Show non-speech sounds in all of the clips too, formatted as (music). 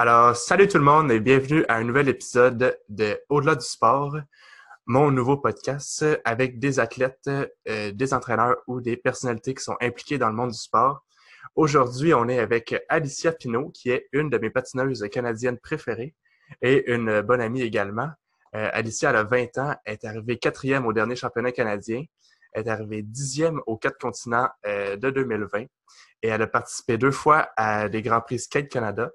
Alors, salut tout le monde et bienvenue à un nouvel épisode de Au-delà du sport, mon nouveau podcast avec des athlètes, euh, des entraîneurs ou des personnalités qui sont impliquées dans le monde du sport. Aujourd'hui, on est avec Alicia Pinault, qui est une de mes patineuses canadiennes préférées et une bonne amie également. Euh, Alicia, elle a 20 ans, est arrivée quatrième au dernier championnat canadien, est arrivée dixième aux quatre continents euh, de 2020 et elle a participé deux fois à des Grands Prix Skate Canada.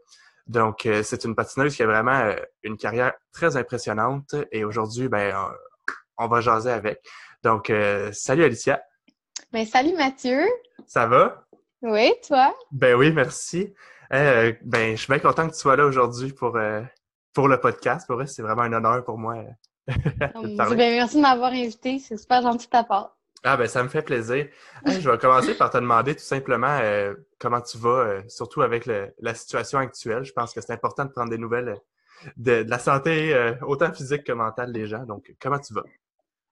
Donc, euh, c'est une patineuse qui a vraiment euh, une carrière très impressionnante et aujourd'hui, ben, on, va jaser avec. Donc, euh, salut Alicia. Ben, salut Mathieu. Ça va? Oui, toi? Ben oui, merci. ben, je suis bien content que tu sois là aujourd'hui pour, pour le podcast. Pour vrai, c'est vraiment un honneur pour moi. (laughs) de ben, merci de m'avoir invité. C'est super gentil de ta part. Ah ben ça me fait plaisir. (laughs) je vais commencer par te demander tout simplement euh, comment tu vas, euh, surtout avec la situation actuelle. Je pense que c'est important de prendre des nouvelles euh, de, la santé, autant physique que mentale des gens. Donc, comment tu vas?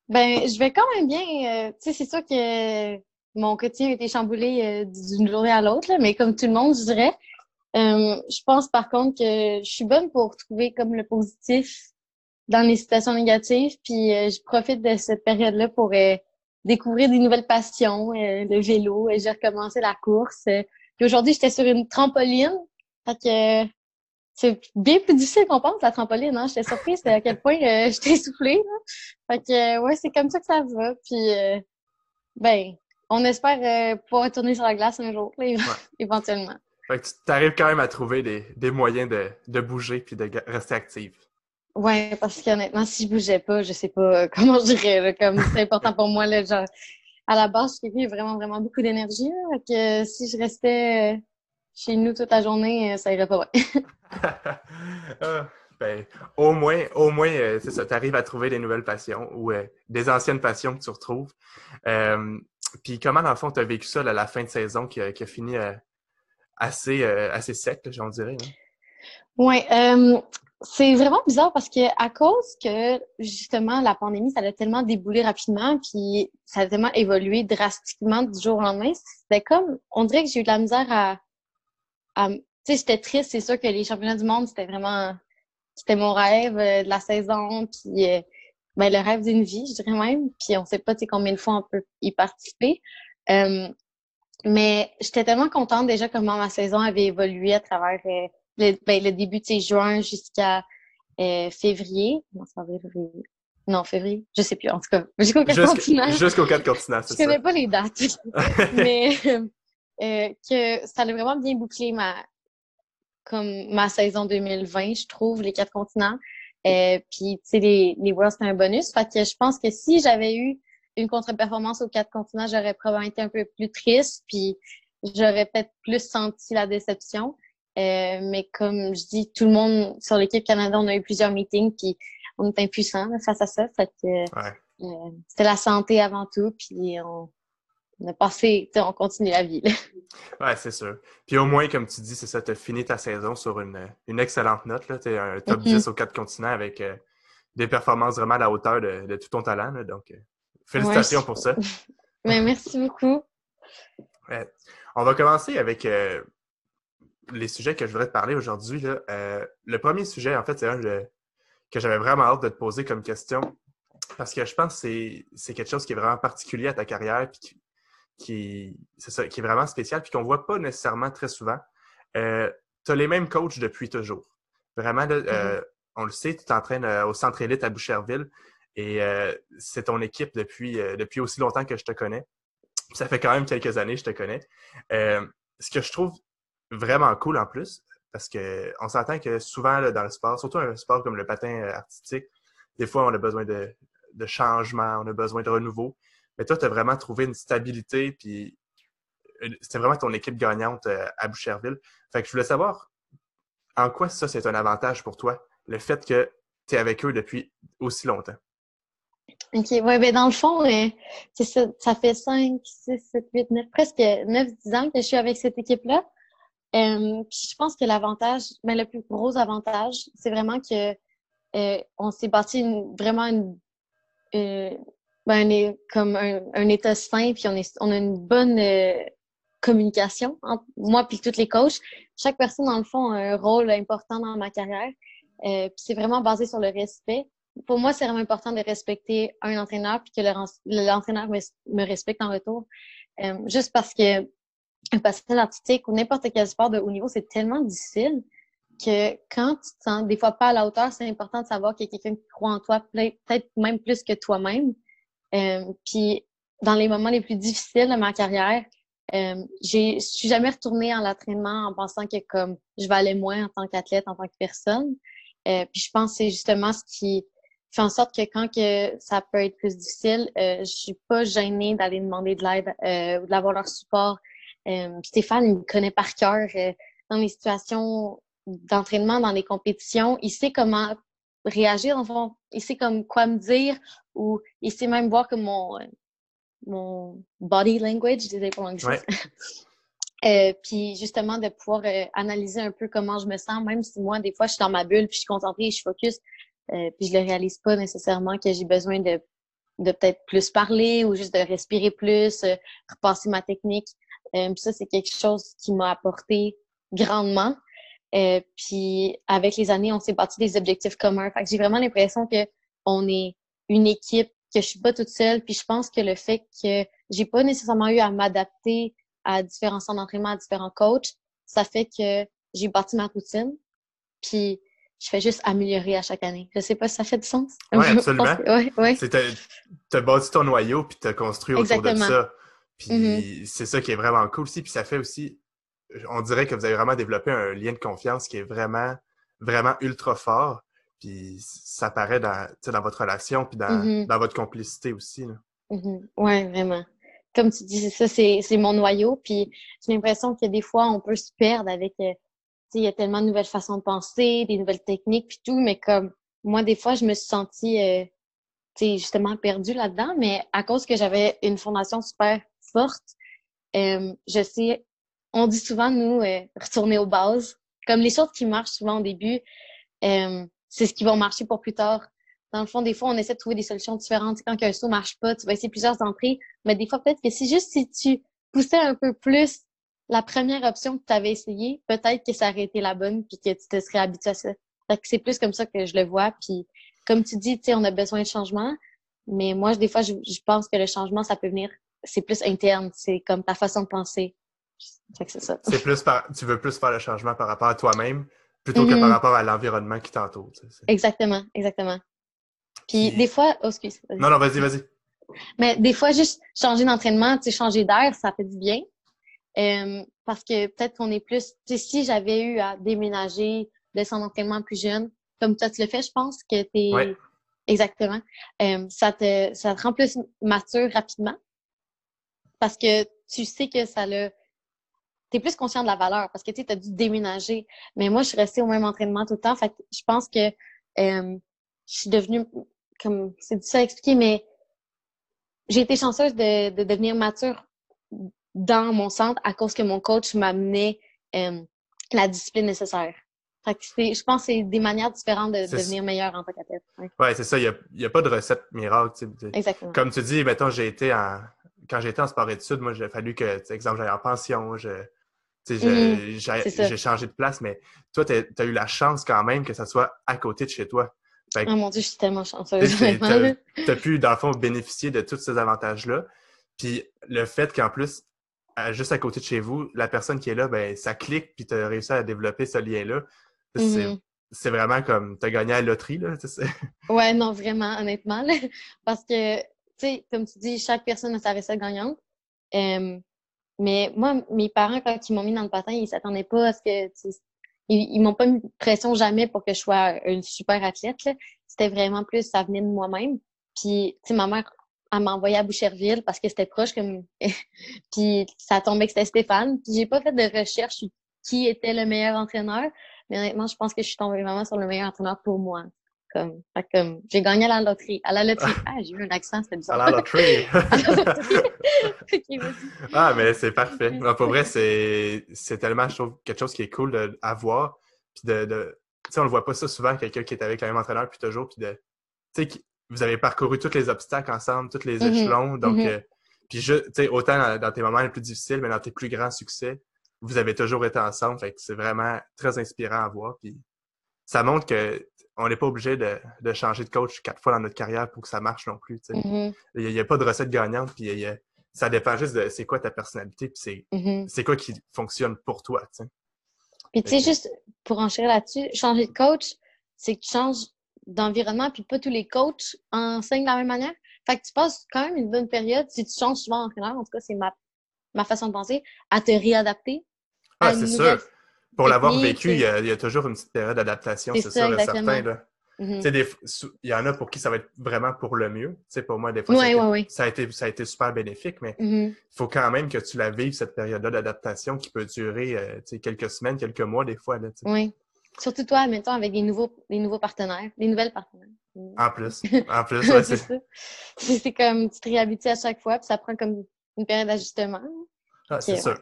Ben, je vais quand même bien. tu sais, c'est sûr que mon quotidien a été chamboulé d'une journée à l'autre, mais comme tout le monde, je dirais. je pense par contre que je suis bonne pour trouver comme le positif dans les situations négatives, puis je profite de cette période-là pour découvrir des nouvelles passions, euh, le vélo. et J'ai recommencé la course. Euh, puis aujourd'hui, j'étais sur une trampoline. Fait que c'est bien plus difficile qu'on pense, la trampoline. Hein? J'étais surprise à quel point euh, (laughs) j'étais essoufflée. Fait que ouais, c'est comme ça que ça va. Puis ben, on espère pouvoir retourner sur la glace un jour, (laughs) éventuellement. Fait que tu arrives quand même à trouver des, des moyens de, de bouger puis de rester active. Ouais, parce qu'honnêtement, si je bougeais pas, je sais pas (laughs) comment je dirais. comme c'est important pour moi, là, genre, à la base, je suis vraiment, vraiment beaucoup d'énergie. que si je restais euh, chez nous toute la journée, euh, ça irait pas bien. (laughs) (laughs) Ah, ben, au moins, au moins, euh, c'est ça, tu arrives à trouver des nouvelles passions ou des anciennes passions que tu retrouves. Puis comment, dans le fond, tu as vécu ça à la fin de saison qui a, fini assez, assez sec, j'en dirais? Hein? Oui, c'est vraiment bizarre parce que à cause que justement la pandémie, ça a tellement déboulé rapidement, puis ça a tellement évolué drastiquement du jour au lendemain. C'était comme, on dirait que j'ai eu de la misère à, tu sais, j'étais triste. C'est sûr que les championnats du monde, c'était vraiment, c'était mon rêve euh, de la saison, puis euh, ben, le rêve d'une vie, je dirais même. Puis on sait pas, tu combien de fois on peut y participer. Euh, mais j'étais tellement contente déjà comment ma saison avait évolué à travers le, ben, le début de juin jusqu'à euh, février. Non, février. Non, février. Je sais plus. En tout cas, (laughs) jusqu'au 4 continents. Jusqu'au 4 continents, c'est ça. Je connais pas les dates. (laughs) mais euh, que ça a vraiment bien bouclé ma, comme ma saison 2020, je trouve, les quatre continents. Euh, puis, tu sais, les, les Worlds, c'est un bonus. Fait que je pense que si j'avais eu une contre-performance aux quatre continents, j'aurais probablement été un peu plus triste, puis j'aurais peut-être plus senti la déception. Euh, mais comme je dis, tout le monde sur l'équipe Canada, on a eu plusieurs meetings, puis on est impuissants face à ça. Fait que euh, c'était la santé avant tout, puis on, a passé, on continue la vie. ouais, c'est sûr. Puis au moins, comme tu dis, c'est ça, tu as fini ta saison sur une, une excellente note. Tu es un top 10 mm-hmm. aux quatre continents avec euh, des performances vraiment à la hauteur de, tout ton talent. donc, félicitations pour ça. (laughs) Mais merci beaucoup. On va commencer avec les sujets que je voudrais te parler aujourd'hui, euh, le premier sujet, en fait, c'est un que j'avais vraiment hâte de te poser comme question. Parce que je pense que c'est quelque chose qui est vraiment particulier à ta carrière, puis qui, ça, qui est vraiment spécial, puis qu'on ne voit pas nécessairement très souvent. Euh, tu as les mêmes coachs depuis toujours. Vraiment, euh, mm-hmm. on le sait, tu t'entraînes au centre élite à Boucherville et c'est ton équipe depuis, depuis aussi longtemps que je te connais. Ça fait quand même quelques années que je te connais. ce que je trouve vraiment cool en plus, parce qu'on s'entend que souvent dans le sport, surtout un sport comme le patin euh, artistique, des fois on a besoin de, de changement, on a besoin de renouveau. Mais toi, tu as vraiment trouvé une stabilité, puis c'était vraiment ton équipe gagnante euh, à Boucherville. Fait que je voulais savoir en quoi ça, c'est un avantage pour toi, le fait que tu es avec eux depuis aussi longtemps? OK. Oui, ben dans le fond, euh, ça, ça fait 5, 6, 7, 8, 9, presque 9, 10 ans que je suis avec cette équipe-là. Euh, puis je pense que l'avantage, mais ben, le plus gros avantage, c'est vraiment que euh, on s'est bâti vraiment une, euh, ben, comme un, un, état sain, puis on, est, on a une bonne, euh, communication entre moi puis tous les coachs. Chaque personne, dans le fond, a un rôle important dans ma carrière. Euh, puis c'est vraiment basé sur le respect. Pour moi, c'est vraiment important de respecter un entraîneur puis que l'entraîneur me, me, respecte en retour. Euh, juste parce que un patient artistique ou n'importe quel sport de haut niveau, c'est tellement difficile que quand tu te sens des fois pas à la hauteur, c'est important de savoir qu'il y a quelqu'un qui croit en toi, peut-être même plus que toi-même. Euh, puis dans les moments les plus difficiles de ma carrière, euh, je suis jamais retournée en l'entraînement en pensant que comme je valais moins en tant qu'athlète, en tant que personne. Euh, puis je pense que c'est justement ce qui fait en sorte que quand que ça peut être plus difficile, euh, je suis pas gênée d'aller demander de l'aide euh, ou d'avoir leur support. Euh, Stéphane, il me connaît par cœur euh, dans les situations d'entraînement, dans les compétitions. Il sait comment réagir, en fond. Il sait comme quoi me dire ou il sait même voir que mon, mon body language, je disais pour l'anglais. (laughs) Euh, puis justement de pouvoir euh, analyser un peu comment je me sens, même si moi des fois je suis dans ma bulle, puis je suis concentrée, je suis focus, euh, puis je le réalise pas nécessairement que j'ai besoin de, de peut-être plus parler ou juste de respirer plus, euh, repasser ma technique. Puis ça c'est quelque chose qui m'a apporté grandement. puis avec les années, on s'est bâti des objectifs communs. Fait que j'ai vraiment l'impression que on est une équipe, que je suis pas toute seule. Puis je pense que le fait que j'ai pas nécessairement eu à m'adapter à différents centres d'entraînement, à différents coachs, ça fait que j'ai bâti ma routine, puis je fais juste améliorer à chaque année. Je sais pas si ça fait du sens. Oui, (laughs) absolument. Ouais, ouais. Tu as bâti ton noyau, puis tu as construit autour de ça. Puis mm-hmm. c'est ça qui est vraiment cool aussi. Puis ça fait aussi, on dirait que vous avez vraiment développé un lien de confiance qui est vraiment, vraiment ultra fort. Puis ça paraît dans, dans votre relation, puis dans, mm-hmm. dans votre complicité aussi. Mm-hmm. Oui, vraiment comme tu dis, c'est ça, c'est mon noyau. Puis j'ai l'impression que des fois, on peut se perdre avec, euh, tu sais, il y a tellement de nouvelles façons de penser, des nouvelles techniques, puis tout. Mais comme moi, des fois, je me suis sentie, euh, tu sais, justement perdue là-dedans. Mais à cause que j'avais une fondation super euh, je sais, on dit souvent, nous, euh, retourner aux bases. Comme les choses qui marchent souvent au début, c'est ce qui va marcher pour plus tard dans le fond, des fois, on essaie de trouver des solutions différentes. Quand un saut marche pas, tu vas essayer plusieurs entrées. Mais des fois, peut-être que si juste si tu poussais un peu plus la première option que tu avais essayé, peut-être que ça aurait été la bonne puis que tu te serais habitué à ça. C'est plus comme ça que je le vois. Puis comme tu dis, tu sais, on a besoin de changement. Mais moi, des fois, je, pense que le changement, ça peut venir, c'est plus interne. C'est comme ta façon de penser. C'est ça. C'est plus par, tu veux plus faire le changement par rapport à toi-même plutôt que par mm-hmm. rapport à l'environnement qui t'entoure. Exactement, exactement. Puis des fois, oh, excuse. Non, non, vas-y, vas-y. Mais des fois, juste changer d'entraînement, tu sais, changer d'air, ça fait du bien. Euh, parce que peut-être qu'on est plus, tu sais, si j'avais eu à déménager de son entraînement plus jeune, comme toi tu le fais, je pense que t'es ouais. exactement. Euh, ça te ça te rend plus mature rapidement parce que tu sais que ça le t'es plus conscient de la valeur parce que tu as dû déménager. Mais moi, je suis restée au même entraînement tout le temps. Fait je pense que euh, je suis devenue comme c'est difficile à expliquer, mais j'ai été chanceuse de, de, devenir mature dans mon centre à cause que mon coach m'amenait euh, la discipline nécessaire. Fait que je pense que c'est des manières différentes de, devenir meilleur en tant qu'athlète. Ouais, c'est ça. Il n'y a, a, pas de recette miracle. Exactement. Comme tu dis, mettons, j'ai été en. Quand j'étais en sport études, moi, j'ai fallu que, exemple, j'aille en pension, je, mm-hmm. j'ai changé de place, mais toi, tu as, eu la chance quand même que ça soit à côté de chez toi. oh mon Dieu, je suis tellement chanceuse. Tu as, pu, dans le fond, bénéficier de tous ces avantages-là. Puis le fait qu'en plus, juste à côté de chez vous, la personne qui est là, ben, ça clique, puis tu as réussi à développer ce lien-là. C'est vraiment comme, tu as gagné à la loterie, là. ouais, non, vraiment, honnêtement. parce que, comme tu dis, chaque personne a sa recette gagnante. mais moi, mes parents, quand ils m'ont mis dans le patin, ils s'attendaient pas à ce que ils, m'ont pas mis de pression jamais pour que je sois une super athlète. C'était vraiment plus, ça venait de moi-même. Puis, tu sais, ma mère, elle m'a envoyé à Boucherville parce que c'était proche (laughs) puis ça tombait que c'était Stéphane. Puis j'ai pas fait de recherche sur qui était le meilleur entraîneur, mais honnêtement, je pense que je suis tombée vraiment sur le meilleur entraîneur pour moi. Comme, comme j'ai gagné à la loterie. À la loterie. (laughs) Ah, j'ai eu un accent, c'était bizarre. (laughs) À la loterie. (laughs) ah, mais c'est parfait. pour vrai, c'est, c'est tellement, je trouve, quelque chose qui est cool d'avoir. Puis de, de tu sais, on le voit pas ça souvent, quelqu'un qui est avec le même entraîneur, puis toujours, puis de, tu sais, vous avez parcouru tous les obstacles ensemble, tous les mm-hmm. échelons. Donc, mm-hmm. euh, Puis, je, tu sais, autant dans, dans tes moments les plus difficiles, mais dans tes plus grands succès, vous avez toujours été ensemble. Fait que c'est vraiment très inspirant à voir. Puis, ça montre que on n'est pas obligé de, de, changer de coach quatre fois dans notre carrière pour que ça marche non plus. Mm-hmm. Il n'y a, pas de recette gagnante. Puis, il y a, ça dépend juste de c'est quoi ta personnalité. Puis, c'est Mm-hmm. quoi qui fonctionne pour toi. Puis, tu sais, juste pour enchérir là-dessus, changer de coach, c'est que tu changes d'environnement, puis pas tous les coachs enseignent de la même manière. Fait que tu passes quand même une bonne période, si tu changes souvent d'entraîneur, en tout cas, c'est ma, ma façon de penser, à te réadapter. Ah, c'est nouvelle sûr. Pour l'avoir vécu, il y, a, il y a toujours une petite période d'adaptation, C'est sûr et certain. Là. Mhm. Des sou- Il y en a pour qui ça va être vraiment pour le mieux. Pour moi, des fois, ça, a été, ouais, ouais. ça, a été, ça a été super bénéfique, mais il faut quand même que tu la vives, cette période-là d'adaptation qui peut durer euh, quelques semaines, quelques mois, des fois. Là. Oui. Surtout toi, mettons, avec des nouveaux, des nouveaux partenaires, des nouvelles partenaires. En plus. (laughs) En plus, c'est comme, tu te réhabitues à chaque fois, puis ça prend comme une période d'ajustement. ah, c'est sûr.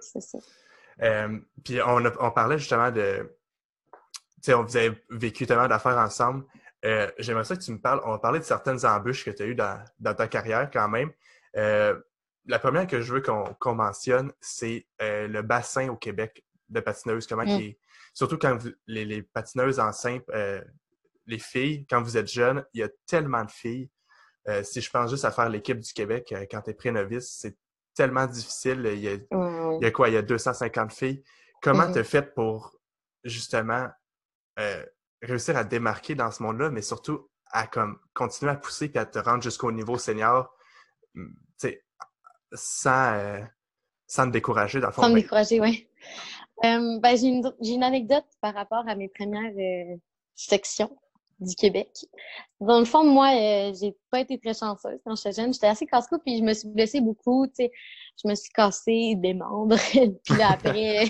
Euh, puis on, a- on parlait justement de. Tu sais, on vous avez vécu tellement d'affaires ensemble. Euh, J'aimerais ça que tu me parles. On va parler de certaines embûches que tu as eues dans, dans ta carrière quand même. Euh, la première que je veux qu'on mentionne, c'est euh, le bassin au Québec de patineuses. Comment Mm. qui Surtout quand vous- les, les patineuses en simple, les filles, quand vous êtes jeunes, il y a tellement de filles. Si je pense juste à faire l'équipe du Québec quand tu es pré-novice, c'est tellement difficile. Il y a Ouais, ouais. il y a quoi? Il y a 250 filles. Comment Mhm. tu as fait pour justement euh, réussir à te démarquer dans ce monde-là, mais surtout à comme continuer à pousser et à te rendre jusqu'au niveau senior, sais, sans, euh, sans te décourager dans le fond? Sans me Ben, décourager, oui. Euh, ben, j'ai une, une anecdote par rapport à mes premières euh, sections du Québec. Dans le fond, moi, euh, j'ai pas été très chanceuse quand j'étais jeune. J'étais assez casse-cou, puis je me suis blessée beaucoup, tu sais. Je me suis cassé des membres. (laughs) puis là, après,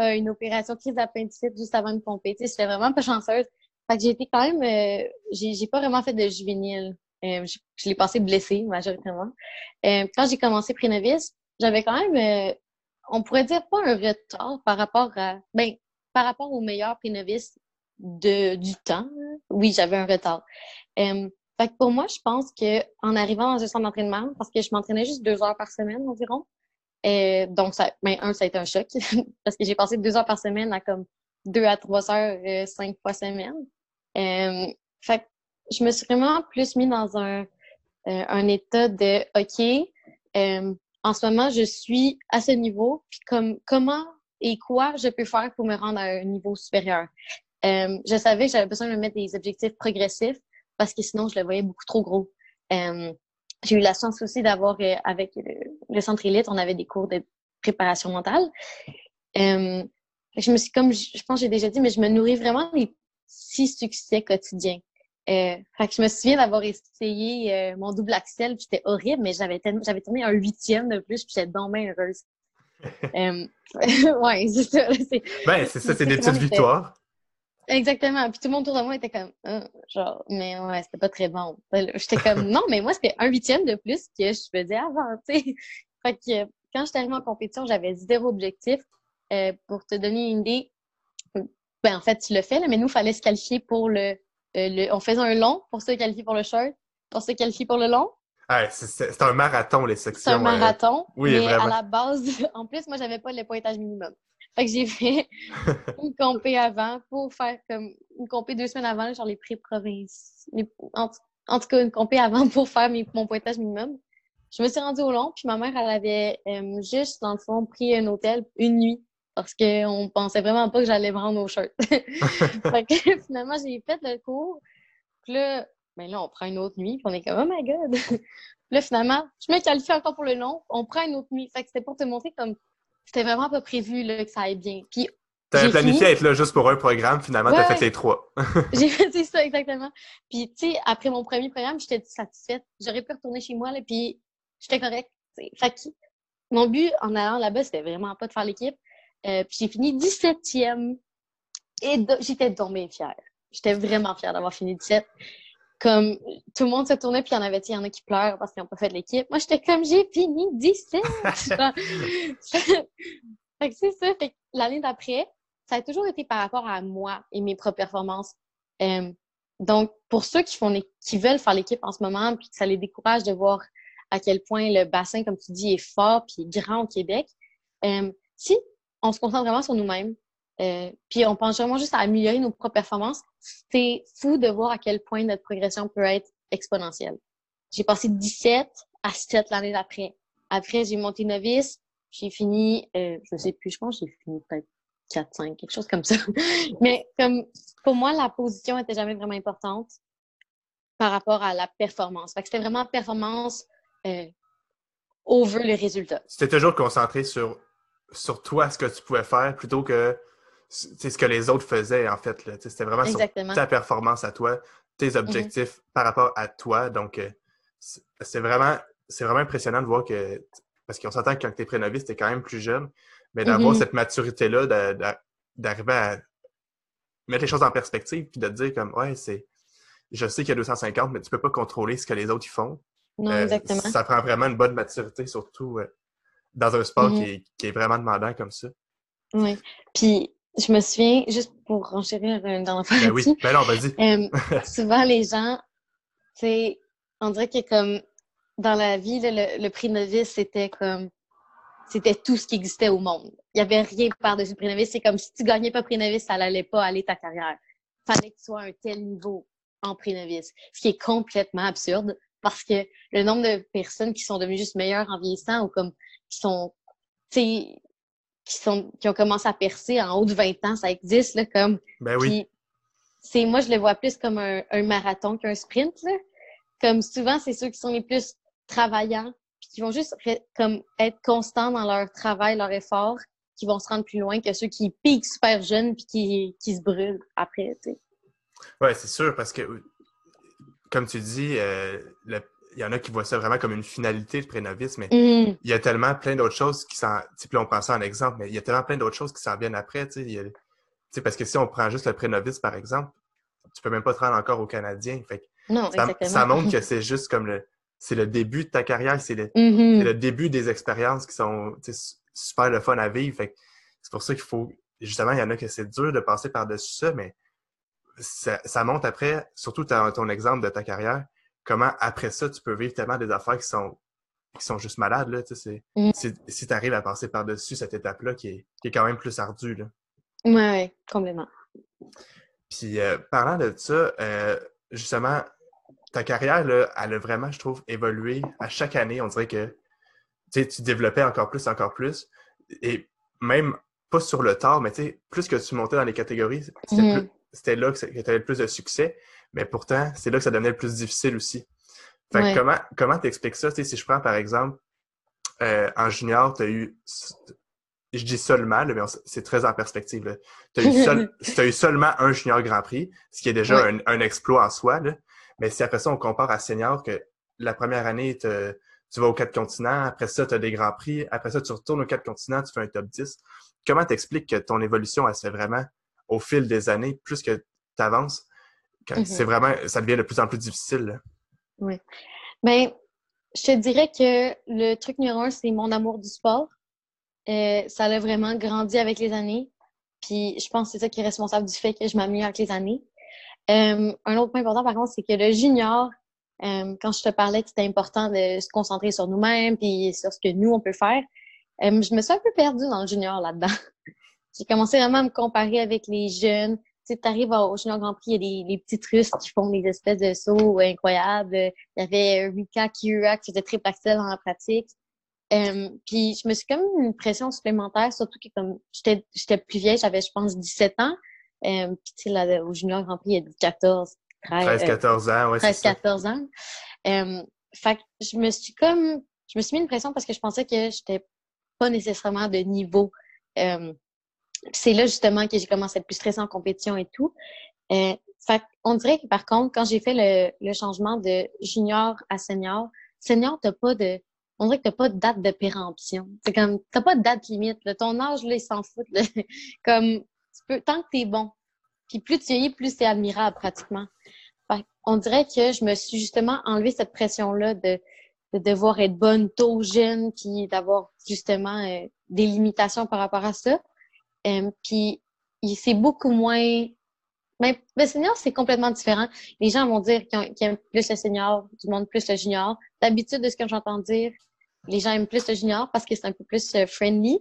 euh, une opération crise d'appendicite juste avant de pomper. Tu sais, j'étais vraiment pas chanceuse. Fait que j'ai été quand même... euh, j'ai pas vraiment fait de juvénile. Euh, je je l'ai passé blessée, majoritairement. Euh, quand j'ai commencé pré-novice, j'avais quand même... on pourrait dire pas un retard par rapport à ben par rapport aux meilleurs pré-novices de du temps. Oui, j'avais un retard. Euh, fait que pour moi, je pense que en arrivant dans un centre d'entraînement, parce que je m'entraînais juste deux heures par semaine environ, euh, donc ça, ben un, ça a été un choc (laughs) parce que j'ai passé deux heures par semaine à comme deux à trois heures euh, cinq fois semaine. Euh, fait que je me suis vraiment plus mis dans un un état de OK. en ce moment, je suis à ce niveau, puis comme comment et quoi je peux faire pour me rendre à un niveau supérieur? Euh, je savais que j'avais besoin de me mettre des objectifs progressifs parce que sinon, je le voyais beaucoup trop gros. Euh, j'ai eu la chance aussi d'avoir, euh, avec le, centre élite, on avait des cours de préparation mentale. Je me suis, comme je je pense que j'ai déjà dit, mais je me nourris vraiment des petits succès quotidiens. Fait que je me souviens d'avoir essayé mon double axel, puis c'était horrible, mais j'avais j'avais tourné un huitième de plus, puis j'étais bien heureuse. (laughs) euh, (laughs) ouais, c'est ça. c'est- Ben, c'est ça, c'est des petites victoires. Exactement. Puis tout le monde autour de moi était comme, Ah, genre, mais ouais, c'était pas très bon. J'étais comme, non, mais moi, c'était un huitième de plus que je faisais avant, tu sais. (laughs) Fait que euh, quand j'étais arrivée en compétition, j'avais zéro objectif. Euh, pour te donner une idée, ben, en fait, tu le fais, là, mais nous, il fallait se qualifier pour le, euh, le. On faisait un long pour se qualifier pour le short, pour se qualifier pour le long. Ouais, c'est- un marathon, les sections. C'est un euh, marathon. oui, mais vraiment. à la base, (laughs) en plus, moi, j'avais pas le pointage minimum. (laughs) Fait que j'ai fait (laughs) une compé avant pour faire comme une compé deux semaines avant, genre les pré-provinces. En, tout- en tout cas, une compé avant pour faire mes- mon pointage minimum. Je me suis rendue au long, puis ma mère, elle avait euh, juste, dans le fond, pris un hôtel une nuit parce qu'on pensait vraiment pas que j'allais me rendre au shirt. (laughs) fait que finalement, j'ai fait le cours. Puis là, ben là, on prend une autre nuit, puis on est comme, oh my god! Là, finalement, je me qualifie encore pour le long, on prend une autre nuit. Fait que c'était pour te montrer comme c'était vraiment pas prévu là, que ça aille bien. Puis T'avais planifié fini. être là juste pour un programme, finalement, t'as Ouais. fait les trois. (laughs) j'ai fait ça exactement. Puis tu sais, après mon premier programme, j'étais satisfaite. J'aurais pu retourner chez moi là, puis j'étais correcte. tu sais. Fait que mon but en allant là-bas, c'était vraiment pas de faire l'équipe. Euh, puis j'ai fini 17e. Et do- j'étais donc bien fière. J'étais vraiment fière d'avoir fini 17. Comme tout le monde se tournait, puis il y en avait, il y en a qui pleurent parce qu'ils n'ont pas fait de l'équipe. Moi, j'étais comme j'ai fini 17. Genre, (laughs) (laughs) fait que c'est ça. Fait que l'année d'après, ça a toujours été par rapport à moi et mes propres performances. Euh, donc, pour ceux qui font les- qui veulent faire l'équipe en ce moment, puis que ça les décourage de voir à quel point le bassin, comme tu dis, est fort puis grand au Québec. Euh, si on se concentre vraiment sur nous-mêmes, euh, puis on pense vraiment juste à améliorer nos propres performances, c'est fou de voir à quel point notre progression peut être exponentielle. J'ai passé 17 à 7 l'année d'après. Après, j'ai monté novice, j'ai fini, euh, je sais plus, je pense que j'ai fini peut-être 4, 5, quelque chose comme ça. (laughs) Mais comme pour moi, la position était jamais vraiment importante par rapport à la performance. Fait que c'était vraiment performance euh, over le résultat. C'était toujours concentré sur, sur toi, ce que tu pouvais faire, plutôt que ce que les autres faisaient, en fait. C'était vraiment sur ta performance à toi, tes mm-hmm. objectifs par rapport à toi. Donc, euh, c'est vraiment, vraiment impressionnant de voir que, parce qu'on s'entend que quand tu es pré-novice, tu es quand même plus jeune, mais d'avoir mm-hmm. cette maturité-là, d'arriver à mettre les choses en perspective, puis de te dire comme, ouais, c'est je sais qu'il y a 250, mais tu peux pas contrôler ce que les autres y font. Non, euh, exactement. Ça prend vraiment une bonne maturité, surtout euh, dans un sport mm-hmm. qui, est, vraiment demandant comme ça. Oui. Puis, je me souviens, juste pour renchérir dans la ben oui, ben non, vas-y. Euh, (laughs) souvent, les gens, tu sais, on dirait que comme dans la vie, le, prix novice, c'était comme c'était tout ce qui existait au monde. Il n'y avait rien par-dessus le prix novice. C'est comme si tu gagnais pas prix novice, ça n'allait pas aller ta carrière. Fallait que tu sois à un tel niveau en pré-novice, ce qui est complètement absurde parce que le nombre de personnes qui sont devenues juste meilleures en vieillissant ou comme qui sont, qui sont, qui ont commencé à percer en haut de 20 ans, ça existe, là, comme. Ben oui. c'est, moi, je le vois plus comme un, marathon qu'un sprint, là. Comme souvent, c'est ceux qui sont les plus travaillants, puis qui vont juste comme être constants dans leur travail, leur effort, qui vont se rendre plus loin que ceux qui piquent super jeunes puis qui, qui se brûlent après, tu sais. Oui, c'est sûr, parce que, comme tu dis, euh, il y en a qui voient ça vraiment comme une finalité de pré-novice, mais mm. il y a tellement plein d'autres choses qui s'en. Tu sais, on ça en exemple, mais il y a tellement plein d'autres choses qui s'en viennent après, tu sais. parce que si on prend juste le pré-novice, par exemple, tu peux même pas te rendre encore au Canadien. Fait non, ça, ça, montre (laughs) que c'est juste comme le. C'est le début de ta carrière, c'est le, mm-hmm. le, début des expériences qui sont super le fun à vivre. Fait c'est pour ça qu'il faut. Justement, il y en a que c'est dur de passer par-dessus ça, mais ça, montre après, surtout ton exemple de ta carrière, comment après ça, tu peux vivre tellement des affaires qui sont, qui sont juste malades. Là, mm. Si tu arrives à passer par-dessus cette étape-là qui est, qui est, quand même plus ardue. Oui, ouais, complètement. Puis euh, parlant de ça, euh, justement, ta carrière, là, elle a vraiment, je trouve, évolué à chaque année. On dirait que tu développais encore plus, encore plus. Et même pas sur le tard, mais plus que tu montais dans les catégories, c'était mm. là que, tu avais le plus de succès, mais pourtant, c'est là que ça devenait le plus difficile aussi. Fait comment comment t'expliques ça? si je prends par exemple euh, en junior, tu as eu je dis seulement, mais c'est très en perspective. Tu as, (laughs) eu seulement un junior Grand Prix, ce qui est déjà un, exploit en soi. Mais si après ça, on compare à senior, que la première année, tu vas aux quatre continents, après ça, tu as des Grands Prix, après ça, tu retournes aux quatre continents, tu fais un top 10. Comment t'expliques que ton évolution, elle se fait vraiment au fil des années, plus que tu avances, mm-hmm. c'est vraiment, ça devient de plus en plus difficile. Oui. Bien, je te dirais que le truc numéro un, c'est mon amour du sport. Euh, ça a vraiment grandi avec les années. Puis je pense que c'est ça qui est responsable du fait que je m'améliore avec les années. Euh, un autre point important, par contre, c'est que le junior, euh, quand je te parlais que c'était important de se concentrer sur nous-mêmes puis sur ce que nous, on peut faire, je me suis un peu perdue dans le junior là-dedans. (laughs) j'ai commencé vraiment à me comparer avec les jeunes. Tu arrives au Junior Grand Prix, il y a des, petites Russes qui font des espèces de sauts incroyables. Il y avait Rika Kira qui faisait très axel en pratique. Euh, puis je me suis comme une pression supplémentaire, surtout que comme j'étais plus vieille, j'avais je pense 17 ans. Euh, puis tu sais, là, au Junior Grand Prix, il y a 14, 13, 14 ans, ouais, 13, 14 ans. Euh, fait que je me suis comme, je me suis mis une pression parce que je pensais que j'étais pas nécessairement de niveau. Euh, c'est là justement que j'ai commencé à être plus stressée en compétition et tout. Euh, fait on dirait que par contre, quand j'ai fait le, le, changement de junior à senior, senior, t'as pas de. On dirait que t'as pas de date de péremption. C'est comme t'as pas de date limite. Ton âge, là, il s'en fout. (laughs) comme tu peux, tant que t'es bon. Puis plus tu vieillis, plus c'est admirable pratiquement. Fait on dirait que je me suis justement enlevé cette pression-là de, de devoir être bonne tôt jeune, puis d'avoir justement euh, des limitations par rapport à ça. Euh, puis c'est beaucoup moins Mais le senior, c'est complètement différent. Les gens vont dire qu'ils aiment plus le senior, du monde plus le junior. D'habitude, de ce que j'entends dire, les gens aiment plus le junior parce que c'est un peu plus euh, friendly.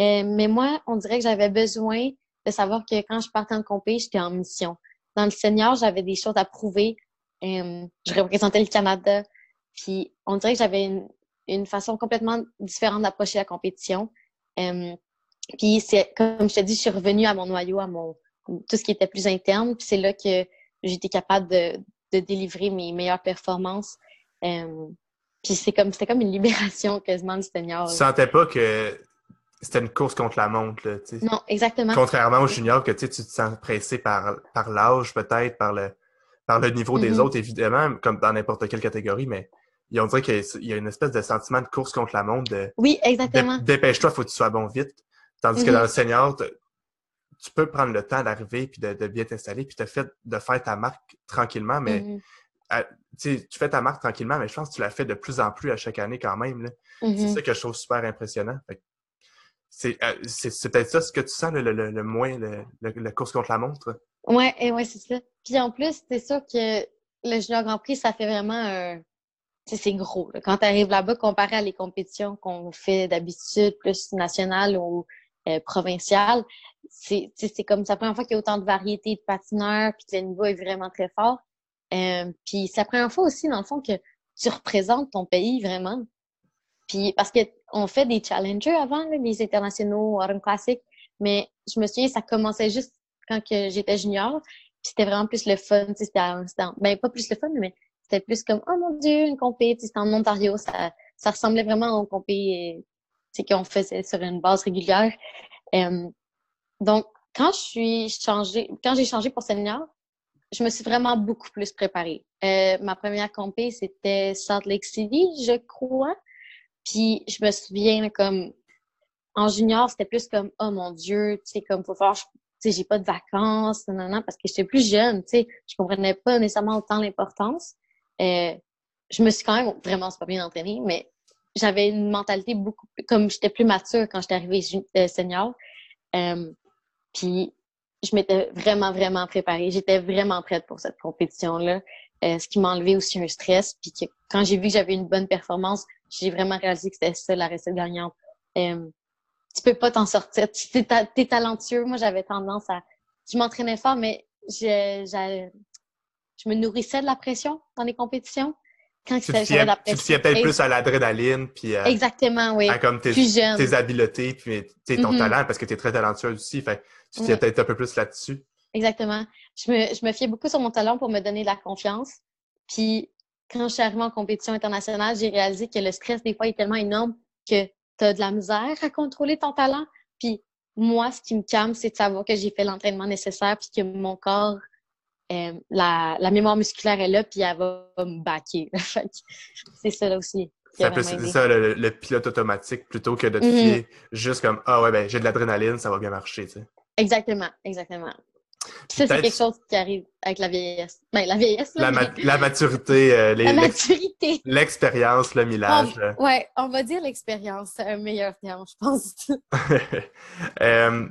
Euh, mais moi, on dirait que j'avais besoin de savoir que quand je partais en compé, j'étais en mission. Dans le senior, j'avais des choses à prouver. Je représentais le Canada. Puis on dirait que j'avais une, façon complètement différente d'approcher la compétition. Puis c'est comme je te dis, je suis revenue à mon noyau, à mon tout ce qui était plus interne. Puis c'est là que j'étais capable de, de, délivrer mes meilleures performances. Euh, puis c'est comme c'était comme une libération quasiment du senior. Tu sentais pas que c'était une course contre la montre, là, tu sais? Non, exactement. Contrairement aux juniors, que tu te sens pressé par, par l'âge, peut-être, par le, par le niveau des mm-hmm. autres, évidemment, comme dans n'importe quelle catégorie, mais on dirait qu'il y a une espèce de sentiment de course contre la montre. De, oui, exactement. Dépêche-toi, faut que tu sois bon vite. Tandis que dans le senior, tu peux prendre le temps d'arriver puis de, bien t'installer puis te fait de faire ta marque tranquillement, mais mm-hmm. tu fais ta marque tranquillement, mais je pense que tu la fais de plus en plus à chaque année quand même. C'est ça que je trouve super impressionnant. Euh, c'est peut-être ça ce que tu sens le, le, moins, le, la course contre la montre. Ouais, et ouais, c'est ça. Puis en plus, c'est sûr que le Junior Grand Prix, ça fait vraiment un. c'est gros. Quand tu arrives là-bas, comparé à les compétitions qu'on fait d'habitude, plus nationales ou euh, provinciales, c'est comme ça première fois qu'il y a autant de variétés de patineurs, puis que le niveau est vraiment très fort. Euh, puis c'est la première fois aussi, dans le fond, que tu représentes ton pays vraiment. Puis parce qu'on fait des challengers avant, les internationaux, Autumn Classic, mais je me souviens, ça commençait juste quand j'étais junior. Puis c'était vraiment plus le fun. C'était, ben pas plus le fun, mais c'était plus comme oh mon dieu, une compé, c'était en Ontario, ça, ça ressemblait vraiment aux compé qu'on faisait sur une base régulière. donc quand je suis changée, quand j'ai changé pour senior, je me suis vraiment beaucoup plus préparée. Euh, ma première compé, c'était Salt Lake City, je crois. Puis je me souviens comme en junior, c'était plus comme oh mon dieu, tu sais comme faut faire tu sais j'ai pas de vacances, non non parce que j'étais plus jeune, tu sais, je comprenais pas nécessairement autant l'importance. Euh, je me suis quand même vraiment pas bien entraînée, mais j'avais une mentalité beaucoup plus comme j'étais plus mature quand j'étais arrivée euh, senior. Euh, puis je m'étais vraiment vraiment préparée, j'étais vraiment prête pour cette compétition là. Euh, ce qui m'a enlevé aussi un stress. Puis que quand j'ai vu que j'avais une bonne performance, j'ai vraiment réalisé que c'était ça la recette gagnante. Euh, tu peux pas t'en sortir. Tu es, talentueux. Moi, j'avais tendance à... Je m'entraînais fort, mais je, je me nourrissais de la pression dans les compétitions. Quand tu te fiais, la pression, tu te peut-être plus à l'adrénaline, puis à, Exactement, oui. À comme tes, tes habiletés, puis ton mm-hmm. talent, parce que tu es très talentueux aussi. Fait, tu te fiais peut-être un peu plus là-dessus. Exactement. Je me, je me fiais beaucoup sur mon talent pour me donner de la confiance. Puis quand je suis arrivée en compétition internationale, j'ai réalisé que le stress, des fois, est tellement énorme que tu as de la misère à contrôler ton talent. Puis moi, ce qui me calme, c'est de savoir que j'ai fait l'entraînement nécessaire puis que mon corps, euh, la, la, mémoire musculaire est là puis elle va me baquer. (laughs) c'est ça là aussi. C'est plus ça, le, pilote automatique, plutôt que de te mm-hmm. fier juste comme Ah ouais, ben j'ai de l'adrénaline, ça va bien marcher. Tu sais. Exactement, exactement. Ça, c'est quelque chose qui arrive avec la vieillesse. Ben, la vieillesse, la, maturité. Euh, (laughs) la maturité. L'expérience, le millage. Oui, ouais, on va dire l'expérience. C'est un meilleur terme, je pense. (laughs) Euh,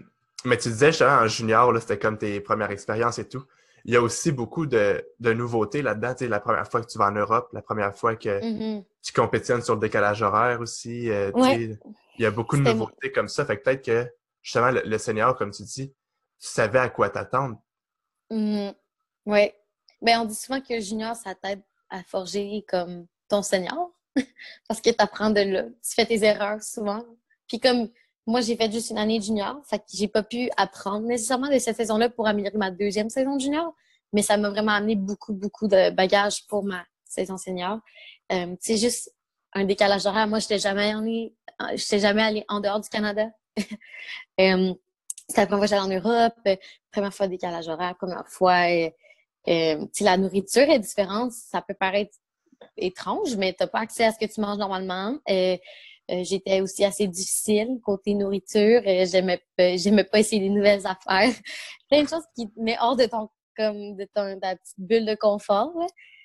mais tu disais, justement, en junior, c'était comme tes premières expériences et tout. Il y a aussi beaucoup de, nouveautés là-dedans. La première fois que tu vas en Europe, la première fois que mm-hmm. tu compétitionnes sur le décalage horaire aussi. Euh, il y a beaucoup de nouveautés comme ça. Fait que peut-être que, justement, le, le senior, comme tu dis, tu savais à quoi t'attendre. Mmh. Oui. Ben, on dit souvent que junior, ça t'aide à forger comme ton senior. (laughs) Parce que tu apprends de là. Tu fais tes erreurs souvent. Puis comme moi, j'ai fait juste une année junior, fait que j'ai pas pu apprendre nécessairement de cette saison-là pour améliorer ma deuxième saison junior. Mais ça m'a vraiment amené beaucoup, beaucoup de bagages pour ma saison senior. Euh, c'est juste un décalage horaire. Moi, je n'étais jamais allée, jamais allée en dehors du Canada. (laughs) euh, c'était la première fois que j'allais en Europe, euh, première fois décalage horaire, première fois. Euh, euh la nourriture est différente. Ça peut paraître étrange, mais tu n'as pas accès à ce que tu manges normalement. Euh, j'étais aussi assez difficile côté nourriture. j'aimais j'aimais pas essayer des nouvelles affaires. (laughs) Plein de choses qui te mettent hors de ton comme de ton ta petite bulle de confort.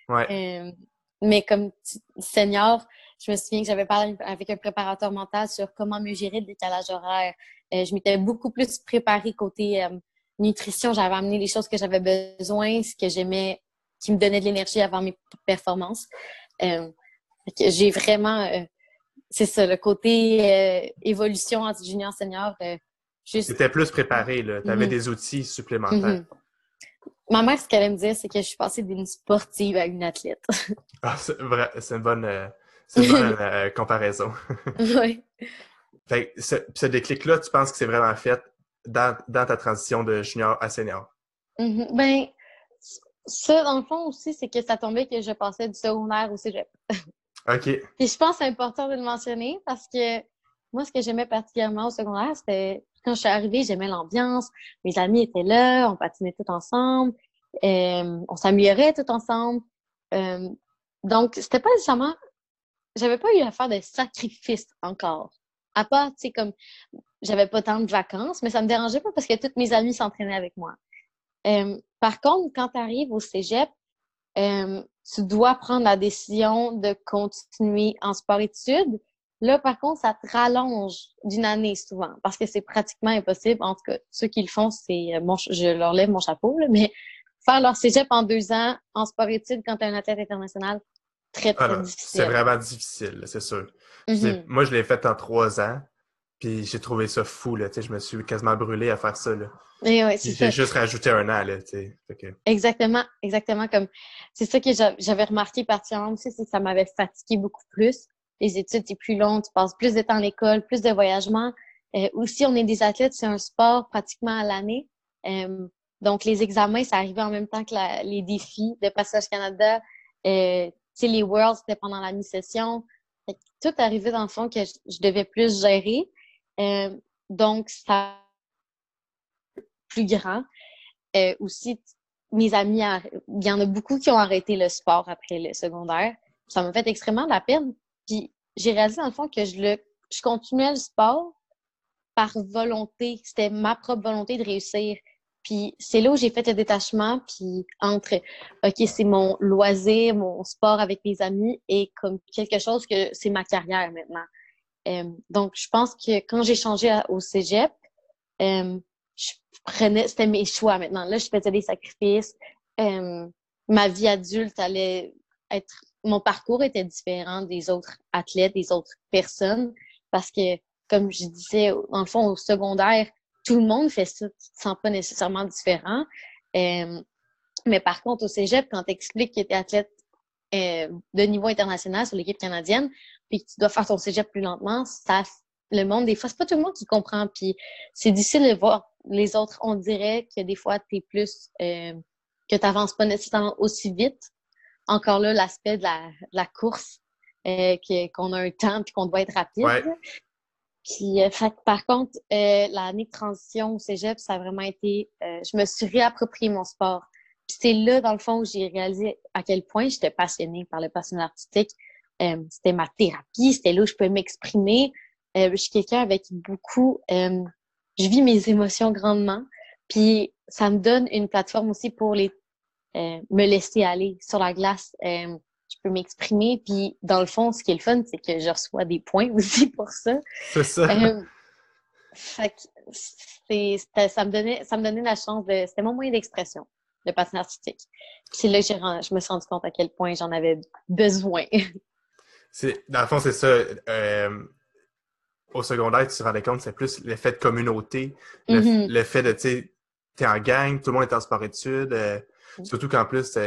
Ouais. mais comme senior, je me souviens que j'avais parlé avec un préparateur mental sur comment mieux gérer le décalage horaire. Euh, je m'étais beaucoup plus préparée côté euh, nutrition, j'avais amené les choses que j'avais besoin, ce que j'aimais, qui me donnait de l'énergie avant mes performances. Euh, j'ai vraiment, euh, c'est ça, le côté euh, évolution entre junior senior. juste... C'était plus préparé, là. Tu avais mhm. des outils supplémentaires. Mhm. Ma mère, ce qu'elle aime dire, c'est que je suis passée d'une sportive à une athlète. (laughs) ah, c'est vrai, c'est une bonne, une bonne (laughs) comparaison. (laughs) oui. Fait, ce, ce déclic-là, tu penses que c'est vraiment fait dans, ta transition de junior à senior? Mm-hmm. Ben, ça, dans le fond aussi, c'est que ça tombait que je passais du secondaire au cégep. OK. Puis je pense que c'est important de le mentionner parce que moi, ce que j'aimais particulièrement au secondaire, c'était quand je suis arrivée, j'aimais l'ambiance. Mes amis étaient là, on patinait tout ensemble, euh, on s'améliorait tout ensemble. Euh, donc, c'était pas nécessairement. J'avais pas eu à faire de sacrifices encore. À part, tu sais, comme j'avais pas tant de vacances, mais ça me dérangeait pas parce que toutes mes amies s'entraînaient avec moi. Euh, par contre, quand tu arrives au cégep, tu dois prendre la décision de continuer en sport-études. Là, par contre, ça te rallonge d'une année souvent parce que c'est pratiquement impossible. En tout cas, ceux qui le font, c'est euh, je leur lève mon chapeau, mais (laughs) faire leur cégep en deux ans en sport-études quand tu es un athlète international, très, très ah difficile. C'est vraiment difficile, c'est sûr. Mm-hmm. Moi, je l'ai fait en trois ans. Puis j'ai trouvé ça fou, là, je me suis quasiment brûlé à faire ça. Là. j'ai juste rajouté un an. Là, que... Exactement, exactement. comme C'est ça que j'avais remarqué particulièrement aussi, c'est que ça m'avait fatigué beaucoup plus. Les études, c'est plus long, tu passes plus de temps à l'école, plus de voyagements. Euh, aussi, on est des athlètes, c'est un sport pratiquement à l'année. Euh, donc, les examens, ça arrivait en même temps que les défis de Passage Canada. Euh, les Worlds, c'était pendant la mi-session. Tout arrivait dans le fond que je devais plus gérer. Euh, donc, ça plus grand. Euh, aussi, mes amis, il y en a beaucoup qui ont arrêté le sport après le secondaire. Ça m'a fait extrêmement de la peine. Puis j'ai réalisé dans le fond que je le je continuais le sport par volonté. C'était ma propre volonté de réussir. Puis c'est là où j'ai fait le détachement, puis entre OK, c'est mon loisir, mon sport avec mes amis et comme quelque chose que c'est ma carrière maintenant. Donc, je pense que quand j'ai changé au cégep, je prenais, c'était mes choix maintenant. Là, je faisais des sacrifices. Ma vie adulte allait être, mon parcours était différent des autres athlètes, des autres personnes, parce que, comme je disais, dans le fond, au secondaire, tout le monde fait ça. Tu te sens pas nécessairement différent. mais par contre, au cégep, quand tu expliques que tu es athlète de niveau international sur l'équipe canadienne, puis que tu dois faire ton cégep plus lentement, ça, le monde, des fois, c'est pas tout le monde qui comprend. Puis c'est difficile de voir les autres. On dirait que des fois, tu es plus, euh, que tu n'avances pas nécessairement aussi vite. Encore là, l'aspect de la, course, euh, qu'on a un temps puis qu'on doit être rapide. Puis, euh, par contre, l'année de transition au cégep, ça a vraiment été, je me suis réapproprié mon sport. C'est là, dans le fond, où j'ai réalisé à quel point j'étais passionnée par le passionnat artistique. Euh, c'était ma thérapie, c'était là où je peux m'exprimer. Euh, je suis quelqu'un avec beaucoup... Euh, je vis mes émotions grandement. Puis ça me donne une plateforme aussi pour les me laisser aller sur la glace. je peux m'exprimer. Puis dans le fond, ce qui est le fun, c'est que je reçois des points (laughs) aussi pour ça. C'est ça. fait que ça me donnait ça me donnait la chance de c'était mon moyen d'expression le patin artistique c'est là que je me suis rendu compte à quel point j'en avais besoin (laughs) dans le fond, c'est ça. Euh, au secondaire, tu te rendais compte, c'est plus l'effet de communauté, le, mm-hmm. fait de, tu sais, t'es en gang, tout le monde est en sport-études, euh, mm. surtout qu'en plus, tu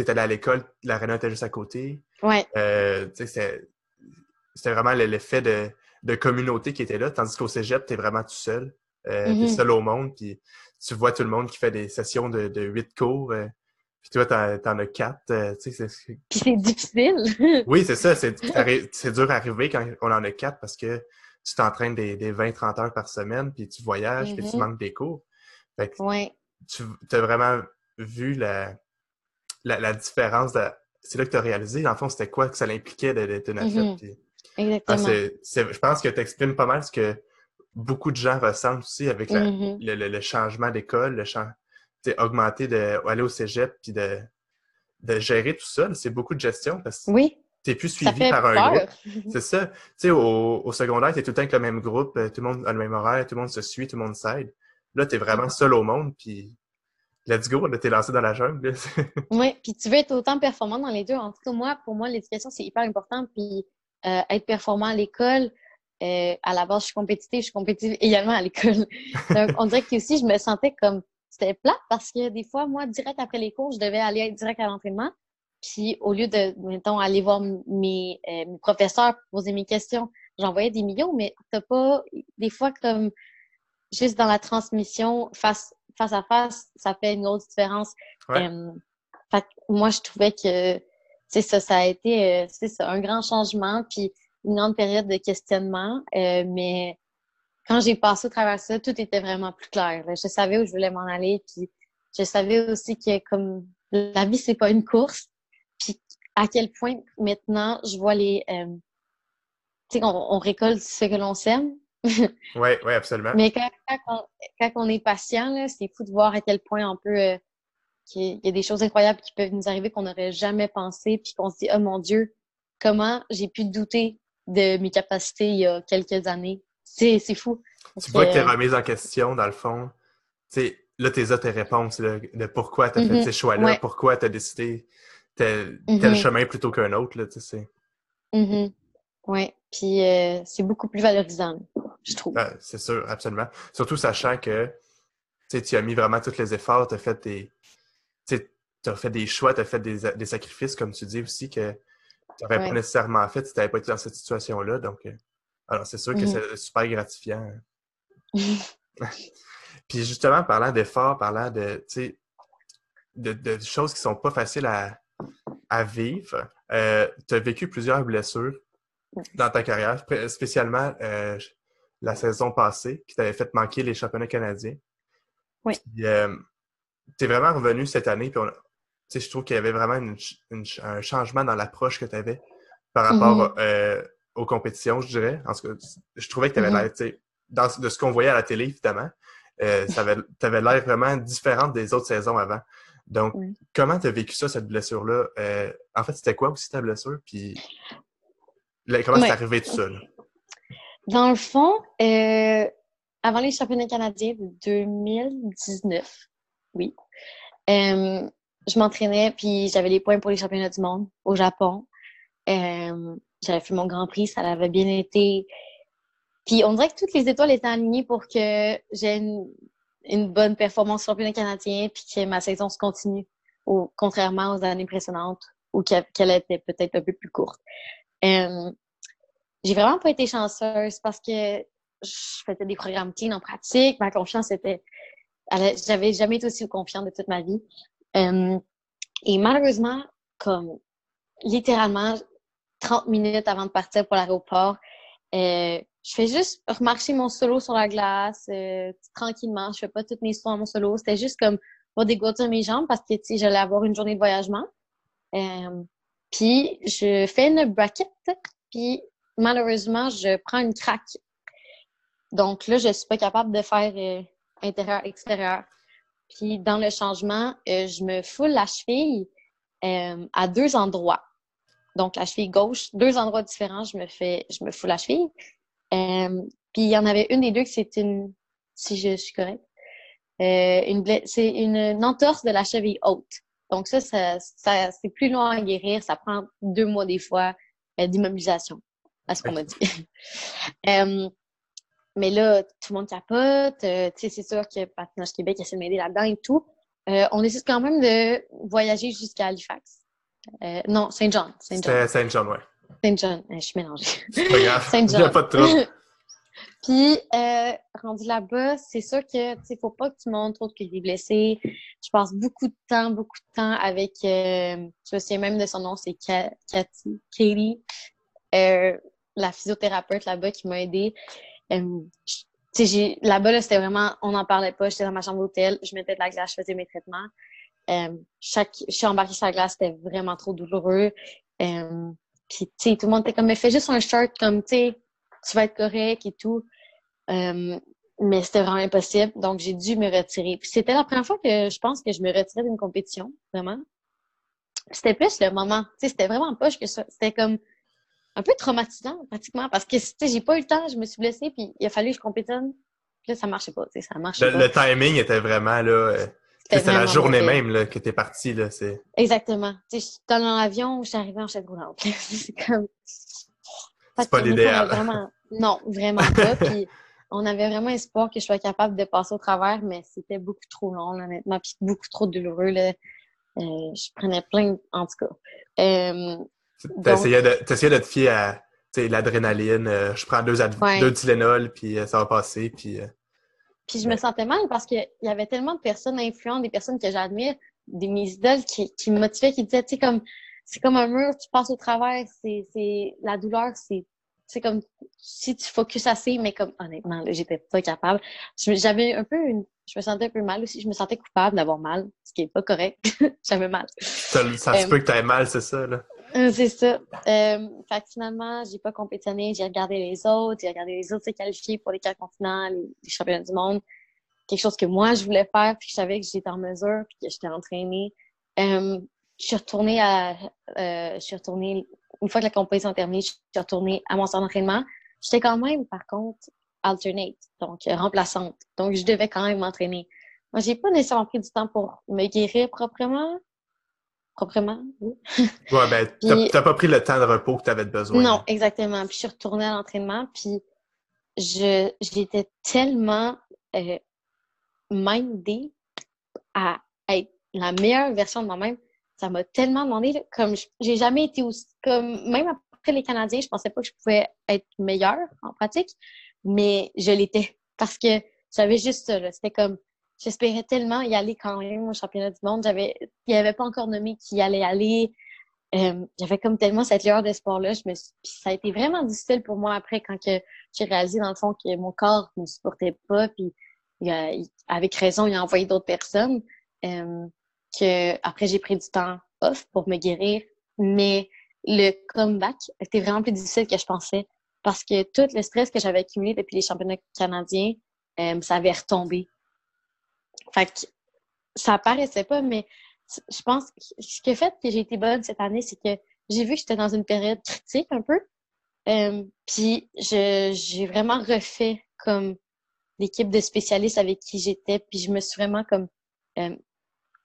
es allé à l'école, l'aréna était juste à côté. Ouais. Euh, c'était vraiment l'effet de, de, communauté qui était là, tandis qu'au cégep, tu es vraiment tout seul. Euh, T'es mm-hmm. seul au monde, puis tu vois tout le monde qui fait des sessions de, de 8 cours. Puis toi, t'en as quatre. Euh, tu sais, Puis c'est difficile. (laughs) oui, c'est ça. C'est dur à arriver quand on en a quatre parce que tu t'entraînes des, des 20-30 heures par semaine, puis tu voyages, puis tu mm-hmm. manques des cours. Fait que tu as vraiment vu la, la, différence. De... C'est là que tu as réalisé, dans le fond, c'était quoi que ça l'impliquait d'être une athlète. Mm-hmm. Exactement. je pense que tu exprimes pas mal ce que beaucoup de gens ressentent aussi avec mm-hmm. le, le, changement d'école, le changement augmenter, de, aller au cégep, puis de, de gérer tout ça. C'est beaucoup de gestion parce que oui. tu n'es plus suivi par un groupe. (laughs) C'est ça. Tu sais, au, au, secondaire, tu es tout le temps avec le même groupe, euh, tout le monde a le même horaire, tout le monde se suit, tout le monde s'aide. là, tu es vraiment seul au monde, puis let's go, là, t'es lancé dans la jungle. (laughs) oui, puis tu veux être autant performant dans les deux. En tout cas, moi, pour moi, l'éducation, c'est hyper important. Puis euh, être performant à l'école, euh, à la base, je suis compétitive, je suis compétitive également à l'école. (laughs) Donc, on dirait que aussi, je me sentais comme c'était plat parce que des fois, moi, direct après les cours, je devais aller direct à l'entraînement. Puis au lieu de, mettons, aller voir mes, euh, mes professeurs pour poser mes questions, j'envoyais des millions, mais t'as pas, des fois, comme juste dans la transmission face, face à face, ça fait une grosse différence. Euh, fait moi, je trouvais que c'est ça, ça a été c'est ça, un grand changement. Puis une grande période de questionnement, euh, mais quand j'ai passé au travers de ça, tout était vraiment plus clair. Je savais où je voulais m'en aller, puis je savais aussi que comme la vie c'est pas une course, puis à quel point maintenant je vois les, euh, tu sais, on, récolte ce que l'on sème. (laughs) oui, oui, absolument. Mais quand, quand, on, est patient, c'est fou de voir à quel point on peut euh, qu'il y a des choses incroyables qui peuvent nous arriver qu'on n'aurait jamais pensé, puis qu'on se dit, oh mon Dieu, comment j'ai pu douter de mes capacités il y a quelques années. C'est fou. Tu vois que tes remises en question, dans le fond, sais, là, tu as tes réponses de pourquoi tu as fait mm-hmm. ces choix-là, pourquoi tu as décidé tel, mm-hmm. chemin plutôt qu'un autre. Là, tu sais. Mm-hmm. Oui, puis euh, c'est beaucoup plus valorisant, je trouve. Ah, c'est sûr, absolument. Surtout sachant que tu as mis vraiment tous les efforts, tu as fait des. Tu as fait des choix, tu as fait des, des, sacrifices, comme tu dis aussi, que tu n'aurais pas nécessairement fait si tu n'avais pas été dans cette situation-là. Donc, euh, alors c'est sûr que mm-hmm. c'est super gratifiant. (laughs) (laughs) Puis justement, parlant d'efforts, parlant de, de, de, choses qui ne sont pas faciles à, à vivre, euh, tu as vécu plusieurs blessures dans ta carrière, spécialement euh, la saison passée, qui t'avait fait manquer les championnats canadiens. Oui. tu es vraiment revenu cette année, puis on, je trouve qu'il y avait vraiment un changement dans l'approche que tu avais par rapport mm-hmm. euh, aux compétitions, je dirais. En tout cas, je trouvais que tu avais mm-hmm. l'air, dans, de ce qu'on voyait à la télé, évidemment, euh, (laughs) tu avais l'air vraiment différente des autres saisons avant. Donc, comment tu as vécu ça, cette blessure-là? Euh, en fait, c'était quoi aussi ta blessure? Puis, comment c'est arrivé tout ça? Dans le fond, avant les championnats canadiens de 2019, oui, je m'entraînais, puis j'avais les points pour les championnats du monde au Japon. Euh, j'avais fait mon Grand Prix, ça avait bien été. Puis on dirait que toutes les étoiles étaient alignées pour que j'ai une, bonne performance sur le championnat canadien, puis que ma saison se continue, contrairement aux années précédentes, ou qu'elle était peut-être un peu plus courte. Euh, j'ai vraiment pas été chanceuse parce que je faisais des programmes teen en pratique, ma confiance était... J'avais jamais été aussi confiante de toute ma vie. Euh, et malheureusement, comme littéralement 30 minutes avant de partir pour l'aéroport, euh, je fais juste remarcher mon solo sur la glace euh, tranquillement. Je fais pas toutes mes sauts mon solo. C'était juste comme pour dégourdir mes jambes parce que j'allais avoir une journée de voyagement. Euh, puis je fais une bracket, puis malheureusement, je prends une craque. Donc là, je suis pas capable de faire euh, intérieur-extérieur. Puis dans le changement, euh, je me foule la cheville euh, à deux endroits. Donc la cheville gauche, deux endroits différents, je me fais, je me foule la cheville. Euh, puis il y en avait une des deux qui c'est une, si je suis correcte, une c'est une, entorse de la cheville haute. Donc ça, ça, ça c'est plus long à guérir, ça prend deux mois des fois d'immobilisation, à ce qu'on m'a dit. (laughs) Mais là, tout le monde capote. Euh, tu sais, c'est sûr que Patinage Québec essaie de m'aider là-dedans et tout. Euh, on décide quand même de voyager jusqu'à Halifax. Euh, non, Saint-Jean. Saint-Jean, Saint-Jean, ouais. Saint-Jean, je suis mélangée. Pas grave. (laughs) Il n'y a pas de trouble. (laughs) Puis, rendu là-bas, c'est sûr que, tu sais, faut pas que tu montres trop que tu blessé. Je passe beaucoup de temps, beaucoup de temps avec, je me souviens même de son nom, c'est Cathy, Katie, la physiothérapeute là-bas qui m'a aidée. Euh, là-bas, là, c'était vraiment, on n'en parlait pas. J'étais dans ma chambre d'hôtel, je mettais de la glace, je faisais mes traitements. Euh, chaque, je suis embarquée sur la glace, c'était vraiment trop douloureux. Euh, tout le monde était comme, mais fais juste un shirt, comme, tu tu vas être correct et tout. Euh, mais c'était vraiment impossible. Donc, j'ai dû me retirer. C'était la première fois que je pense que je me retirais d'une compétition, vraiment. C'était plus le moment. C'était vraiment poche que ça. C'était comme, un peu traumatisant, pratiquement, parce que, tu j'ai pas eu le temps, je me suis blessée, puis il a fallu que je compétitionne. Puis là, ça marchait pas, ça marchait le, pas. Le timing était vraiment, là... Euh, c'était la journée même là, que t'es parti, là. Exactement. Tu sais, dans l'avion, je suis arrivée en chaise roulante. (laughs) c'est comme... C'est pas l'idéal. Non, vraiment pas. (laughs) Puis on avait vraiment espoir que je sois capable de passer au travers, mais c'était beaucoup trop long, honnêtement, puis beaucoup trop douloureux. Là. Euh, je prenais plein, en tout cas. Euh, T'essayais de, de, te fier à l'adrénaline. Euh, je prends deux, deux Tylenol, puis ça va passer, puis... Puis je me sentais mal parce qu'il y avait tellement de personnes influentes, des personnes que j'admire, des mes idoles qui, qui me motivaient, qui disaient, tu sais, comme, c'est comme un mur, tu passes au travers, c'est, la douleur, c'est, c'est comme, si tu focuses assez, mais comme, honnêtement, là, j'étais pas capable. J'avais un peu une, je me sentais un peu mal aussi, je me sentais coupable d'avoir mal, ce qui est pas correct. (laughs) J'avais mal. Ça, ça se euh, peut que t'aies mal, c'est ça, là? Euh, (laughs) c'est ça. Euh, fait que finalement, j'ai pas compétitionné, j'ai regardé les autres, j'ai regardé les autres se qualifier pour les quatre continents, les, championnats du monde. Quelque chose que moi, je voulais faire, puis je savais que j'étais en mesure, puis que j'étais entraînée. Euh, je suis retournée à... Euh, je suis retournée... Une fois que la compétition est terminée, je suis retournée à mon centre d'entraînement. J'étais quand même, par contre, alternate, donc remplaçante. Donc, je devais quand même m'entraîner. Moi, j'ai pas nécessairement pris du temps pour me guérir proprement, proprement. Oui. ouais, ben, (laughs) t'as pas pris le temps de repos que tu avais besoin. Non, exactement. Puis je suis retournée à l'entraînement, puis je j'étais tellement euh, mindée à être la meilleure version de moi-même. Ça m'a tellement demandé, comme j'ai jamais été aussi, comme même après les Canadiens, je pensais pas que je pouvais être meilleure en pratique, mais je l'étais parce que j'avais juste ça. C'était comme j'espérais tellement y aller quand même au championnat du monde. J'avais, il n'y avait pas encore nommé qui allait aller. Euh, j'avais comme tellement cette lueur d'espoir-là. Je me ça a été vraiment difficile pour moi après quand j'ai réalisé dans le fond que mon corps ne me supportait pas. Puis avec raison, il a envoyé d'autres personnes. Euh, que après j'ai pris du temps off pour me guérir. Mais le comeback était vraiment plus difficile que je pensais parce que tout le stress que j'avais accumulé depuis les championnats canadiens, euh, ça avait retombé. Fait que ça paraissait pas, mais je pense que ce qui a fait que j'ai été bonne cette année, c'est que j'ai vu que j'étais dans une période critique un peu. Euh, puis j'ai vraiment refait comme l'équipe de spécialistes avec qui j'étais. Puis je me suis vraiment comme euh,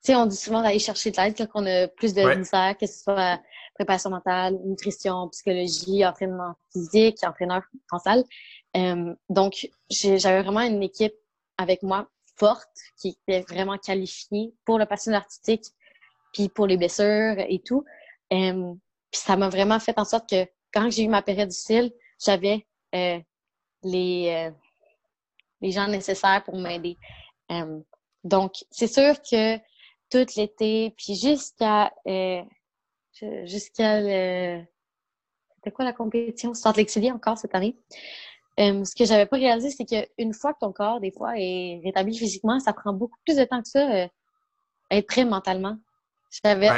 tu sais, on dit souvent d'aller chercher de l'aide quand on a plus de misère, que ce soit préparation mentale, nutrition, psychologie, entraînement physique, entraîneur en salle. Euh, donc, j'avais vraiment une équipe avec moi forte, qui était vraiment qualifiée pour le patient artistique, puis pour les blessures et tout. Euh, puis ça m'a vraiment fait en sorte que quand j'ai eu ma période difficile, j'avais euh, les, euh, les gens nécessaires pour m'aider. Euh, donc, c'est sûr que tout l'été, puis jusqu'à jusqu'à le... C'était quoi la compétition? Centre Lexivier encore cette année? Euh, ce que j'avais pas réalisé, c'est qu'une fois que ton corps, des fois, est rétabli physiquement, ça prend beaucoup plus de temps que ça euh, être prêt mentalement. J'avais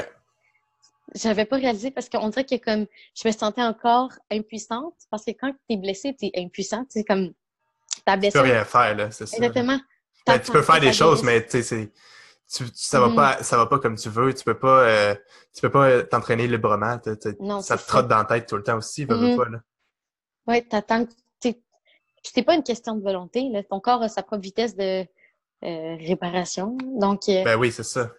j'avais pas réalisé parce qu'on dirait que comme je me sentais encore impuissante parce que quand tu es blessé, tu es impuissante. C'est comme ta blessure. Tu peux rien faire, là, c'est ça. Exactement. Ben, tu peux faire des choses, mais tu sais, ça va mm-hmm. pas ça va pas comme tu veux tu peux pas euh, tu peux pas t'entraîner librement non, ça te trotte dans la tête tout le temps aussi mm pas là ouais t'attends c'était pas une question de volonté. Là. Ton corps a sa propre vitesse de euh, réparation. Donc, euh, ben oui, c'est ça.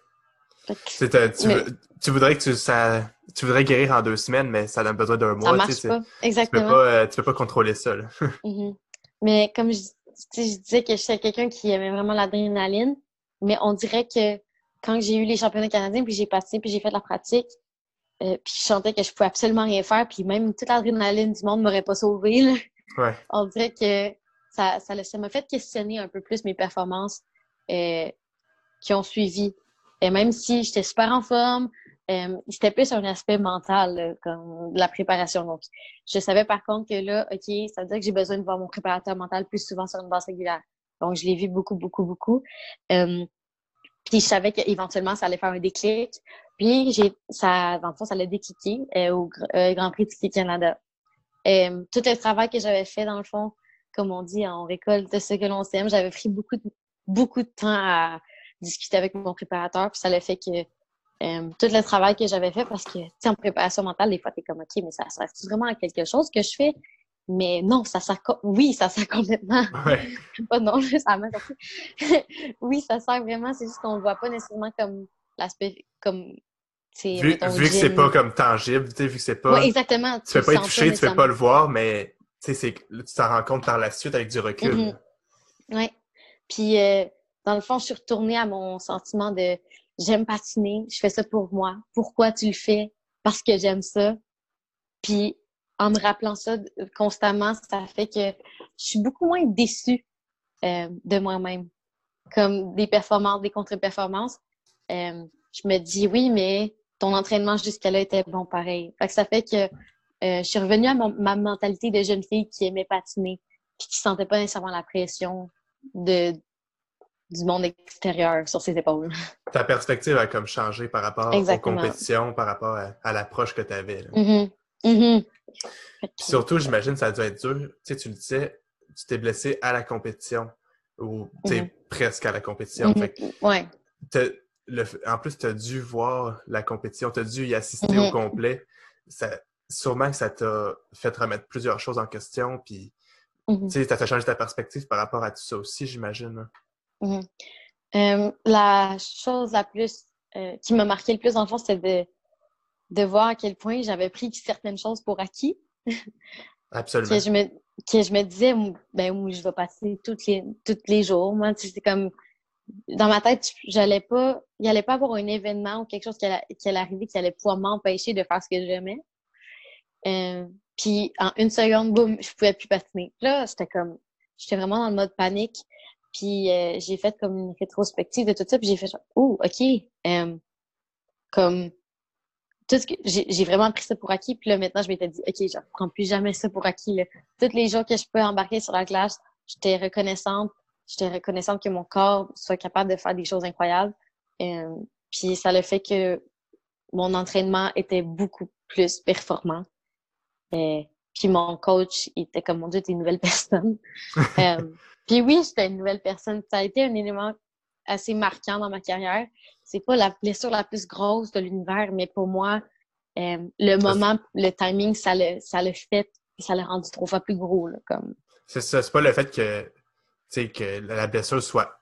tu, voudrais que tu, ça, tu voudrais guérir en deux semaines, mais ça a besoin d'un mois. Ça marche pas. Exactement. Tu peux pas, euh, tu peux pas contrôler ça. (laughs) Mm-hmm. Mais comme je, je disais que j'étais quelqu'un qui aimait vraiment l'adrénaline, mais on dirait que quand j'ai eu les championnats canadiens, puis j'ai passé, puis j'ai fait la pratique, puis je sentais que je pouvais absolument rien faire, puis même toute l'adrénaline du monde m'aurait pas sauvée. On dirait que ça, ça, m'a fait questionner un peu plus mes performances euh, qui ont suivi. Et même si j'étais super en forme, euh, c'était plus un aspect mental, comme de la préparation. Donc, je savais par contre que là, OK, ça veut dire que j'ai besoin de voir mon préparateur mental plus souvent sur une base régulière. Donc, je l'ai vu beaucoup, beaucoup, beaucoup. Euh, puis, je savais qu'éventuellement, ça allait faire un déclic. Puis, j'ai, ça, dans le fond, ça allait décliquer au Grand Prix du Canada. Euh, tout le travail que j'avais fait, dans le fond, comme on dit, on récolte ce que l'on sème. J'avais pris beaucoup de, beaucoup de temps à discuter avec mon préparateur, puis ça l'a fait que euh, tout le travail que j'avais fait, parce que, tu sais, en préparation mentale, des fois, t'es comme, OK, mais ça sert vraiment à quelque chose que je fais? Mais non, ça sert, oui, ça sert complètement. (laughs) Ouais. (laughs) pas non, ça m'a (laughs) Oui, ça sert vraiment, c'est juste qu'on le voit pas nécessairement comme l'aspect, comme, Vu, vu que c'est pas comme tangible, tu sais, vu que c'est pas. Exactement. Tu, peux pas y toucher, tu peux pas le voir, mais tu sais, tu t'en rends compte par la suite avec du recul. Mm-hmm. Oui. Puis, euh, dans le fond, je suis retournée à mon sentiment de j'aime patiner, je fais ça pour moi. Pourquoi tu le fais? Parce que j'aime ça. Puis, en me rappelant ça constamment, ça fait que je suis beaucoup moins déçue euh, de moi-même. Comme des performances, des contre-performances. Euh, je me dis oui, mais ton entraînement jusqu'à là était bon pareil. Fait que ça fait que euh, je suis revenue à ma mentalité de jeune fille qui aimait patiner puis qui sentait pas nécessairement la pression de du monde extérieur sur ses épaules. (laughs) Ta perspective a comme changé par rapport aux compétitions, par rapport à, l'approche que tu avais. Mm-hmm. Mm-hmm. Surtout, j'imagine ça a dû être dur. Tu sais, tu le disais, tu t'es blessé à la compétition ou mm-hmm. presque à la compétition. ouais. En plus, tu as dû voir la compétition, tu as dû y assister au complet. Ça, sûrement que ça t'a fait remettre plusieurs choses en question, puis sais, ça t'a changé ta perspective par rapport à tout ça aussi, j'imagine. Mhm. Euh, la chose la plus euh, qui m'a marqué le plus dans le fond, c'est de, de voir à quel point j'avais pris certaines choses pour acquis. (laughs) Absolument. que, je me, que je me disais, ben oui, je vais passer toutes les, tous les jours. Moi, c'est comme dans ma tête, j'allais pas, il allait pas avoir un événement ou quelque chose qui allait, arriver qui allait pouvoir m'empêcher de faire ce que j'aimais. Euh, puis en une seconde, boum, je pouvais plus patiner. Là, j'étais comme, j'étais vraiment dans le mode panique. Puis euh, j'ai fait comme une rétrospective de tout ça, puis j'ai fait oh ok, euh, comme tout ce que j'ai vraiment pris ça pour acquis. Puis là maintenant je m'étais dit ok, je reprends plus jamais ça pour acquis. Là. Tous les jours que je peux embarquer sur la glace, j'étais reconnaissante, j'étais reconnaissante que mon corps soit capable de faire des choses incroyables. Euh, puis ça le fait que mon entraînement était beaucoup plus performant. Euh, puis mon coach, il était comme, mon Dieu, t'es une nouvelle (laughs) personne. euh, puis oui, j'étais une nouvelle personne. Ça a été un élément assez marquant dans ma carrière. C'est pas la blessure la plus grosse de l'univers, mais pour moi, euh, le moment, le timing, ça le, ça le fait, ça l'a rendu trois fois plus gros. Là, comme. C'est ça, c'est pas le fait que, que la blessure soit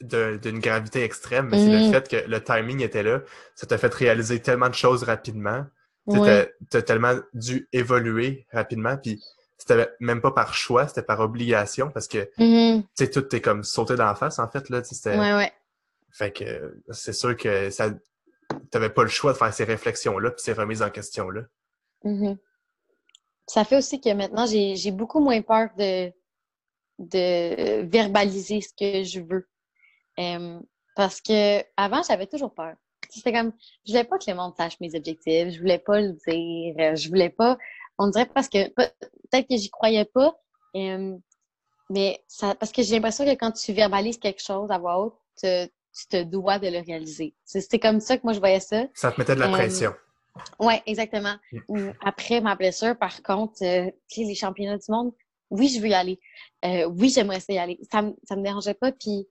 d'une gravité extrême, mais c'est le mm. fait que le timing était là. Ça t'a fait réaliser tellement de choses rapidement. Tu as, tellement dû évoluer rapidement, puis c'était même pas par choix, c'était par obligation, parce que mm-hmm. tu sais, tout t'es comme sauté dans la face, en fait. Là, ouais, ouais. Fait que c'est sûr que ça t'avais pas le choix de faire ces réflexions-là, puis ces remises en question-là. Mm-hmm. Ça fait aussi que maintenant, j'ai beaucoup moins peur de, de verbaliser ce que je veux. parce que avant, j'avais toujours peur. C'était comme, je voulais pas que le monde sache mes objectifs, je voulais pas le dire, euh, je voulais pas, on dirait parce que peut-être que j'y croyais pas, euh, mais ça, parce que j'ai l'impression que quand tu verbalises quelque chose à voix haute, tu te dois de le réaliser. C'est comme ça que moi je voyais ça. Ça te mettait de la euh, pression. Oui, exactement. Après ma blessure, par contre, les championnats du monde, oui, je veux y aller. oui, j'aimerais y aller. Ça, ça me dérangeait pas, puis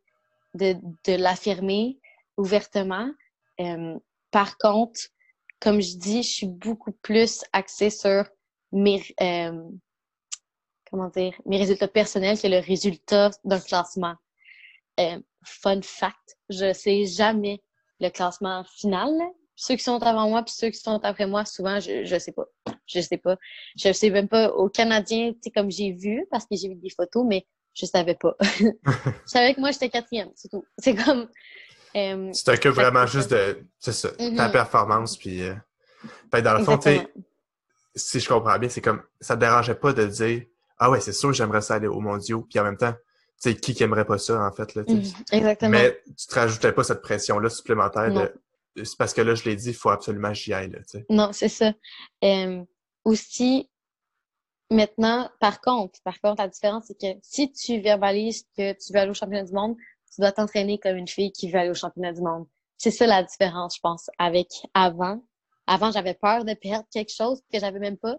de, de l'affirmer ouvertement. Euh, par contre, comme je dis, je suis beaucoup plus axée sur mes, euh, comment dire, mes résultats personnels que le résultat d'un classement. Euh, fun fact, je sais jamais le classement final. Ceux qui sont avant moi puis ceux qui sont après moi, souvent, je, je sais pas. Je sais pas. Je sais même pas. Au Canadien, tu sais, comme j'ai vu, parce que j'ai vu des photos, mais je savais pas. (laughs) je savais que moi, j'étais quatrième, c'est tout. C'est comme, euh, tu t'occupes vraiment juste de ça, ta mm-hmm. performance. Puis, euh, ben, dans le fond, si je comprends bien, c'est comme ça te dérangeait pas de dire Ah ouais, c'est sûr, j'aimerais ça aller au mondiaux. Puis en même temps, tu sais, qui qui aimerait pas ça, en fait? Là, mm-hmm. Exactement. Mais tu te rajoutais pas cette pression-là supplémentaire de c'est parce que là, je l'ai dit, il faut absolument que j'y aille. Là, non, c'est ça. Euh, aussi, maintenant, par contre, par contre, la différence, c'est que si tu verbalises que tu veux aller au championnat du monde, tu dois t'entraîner comme une fille qui veut aller au championnat du monde. C'est ça la différence, je pense, avec avant. Avant, j'avais peur de perdre quelque chose que j'avais même pas.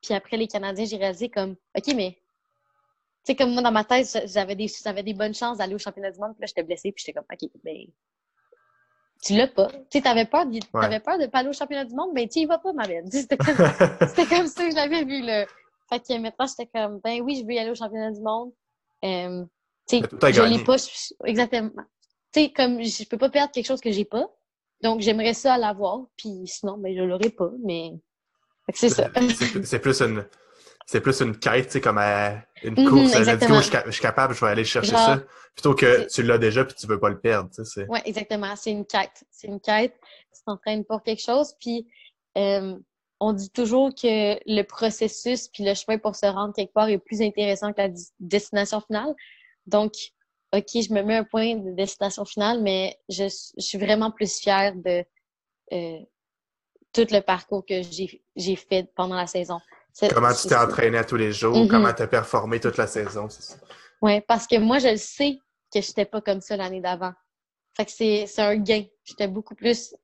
Puis après, les Canadiens, j'ai réalisé comme, OK, mais, tu sais, comme moi, dans ma tête, j'avais des, j'avais des bonnes chances d'aller au championnat du monde. Puis là, j'étais blessée. Puis j'étais comme, OK, mais, tu l'as pas. Tu sais, t'avais peur, de, t'avais peur de pas aller au championnat du monde, mais tu y vas pas, ma belle. C'était comme, (laughs) c'était comme ça que j'avais vu, le, Fait que maintenant, j'étais comme, ben oui, je veux y aller au championnat du monde. Euh, tu sais, je l'ai pas. Exactement. Tu sais, comme je peux pas perdre quelque chose que j'ai pas. Donc, j'aimerais ça l'avoir. Puis sinon, ben, je l'aurais pas. Mais c'est ça. C'est plus une c'est plus une quête, tu sais, comme une mhm, course. je, suis, capable, je vais aller chercher ça. Plutôt que tu l'as déjà puis tu veux pas le perdre, tu sais. Oui, exactement. C'est une quête. C'est une quête. Tu t'entraînes pour quelque chose. Puis, euh, on dit toujours que le processus puis le chemin pour se rendre quelque part est plus intéressant que la destination finale. Donc, OK, je me mets un point de destination finale, mais je, suis vraiment plus fière de euh, tout le parcours que j'ai fait pendant la saison. Comment tu t'es entraîné à tous les jours, mm-hmm. comment tu as performé toute la saison, c'est ça? Oui, parce que moi, je le sais que je n'étais pas comme ça l'année d'avant. Fait que c'est un gain. J'étais beaucoup plus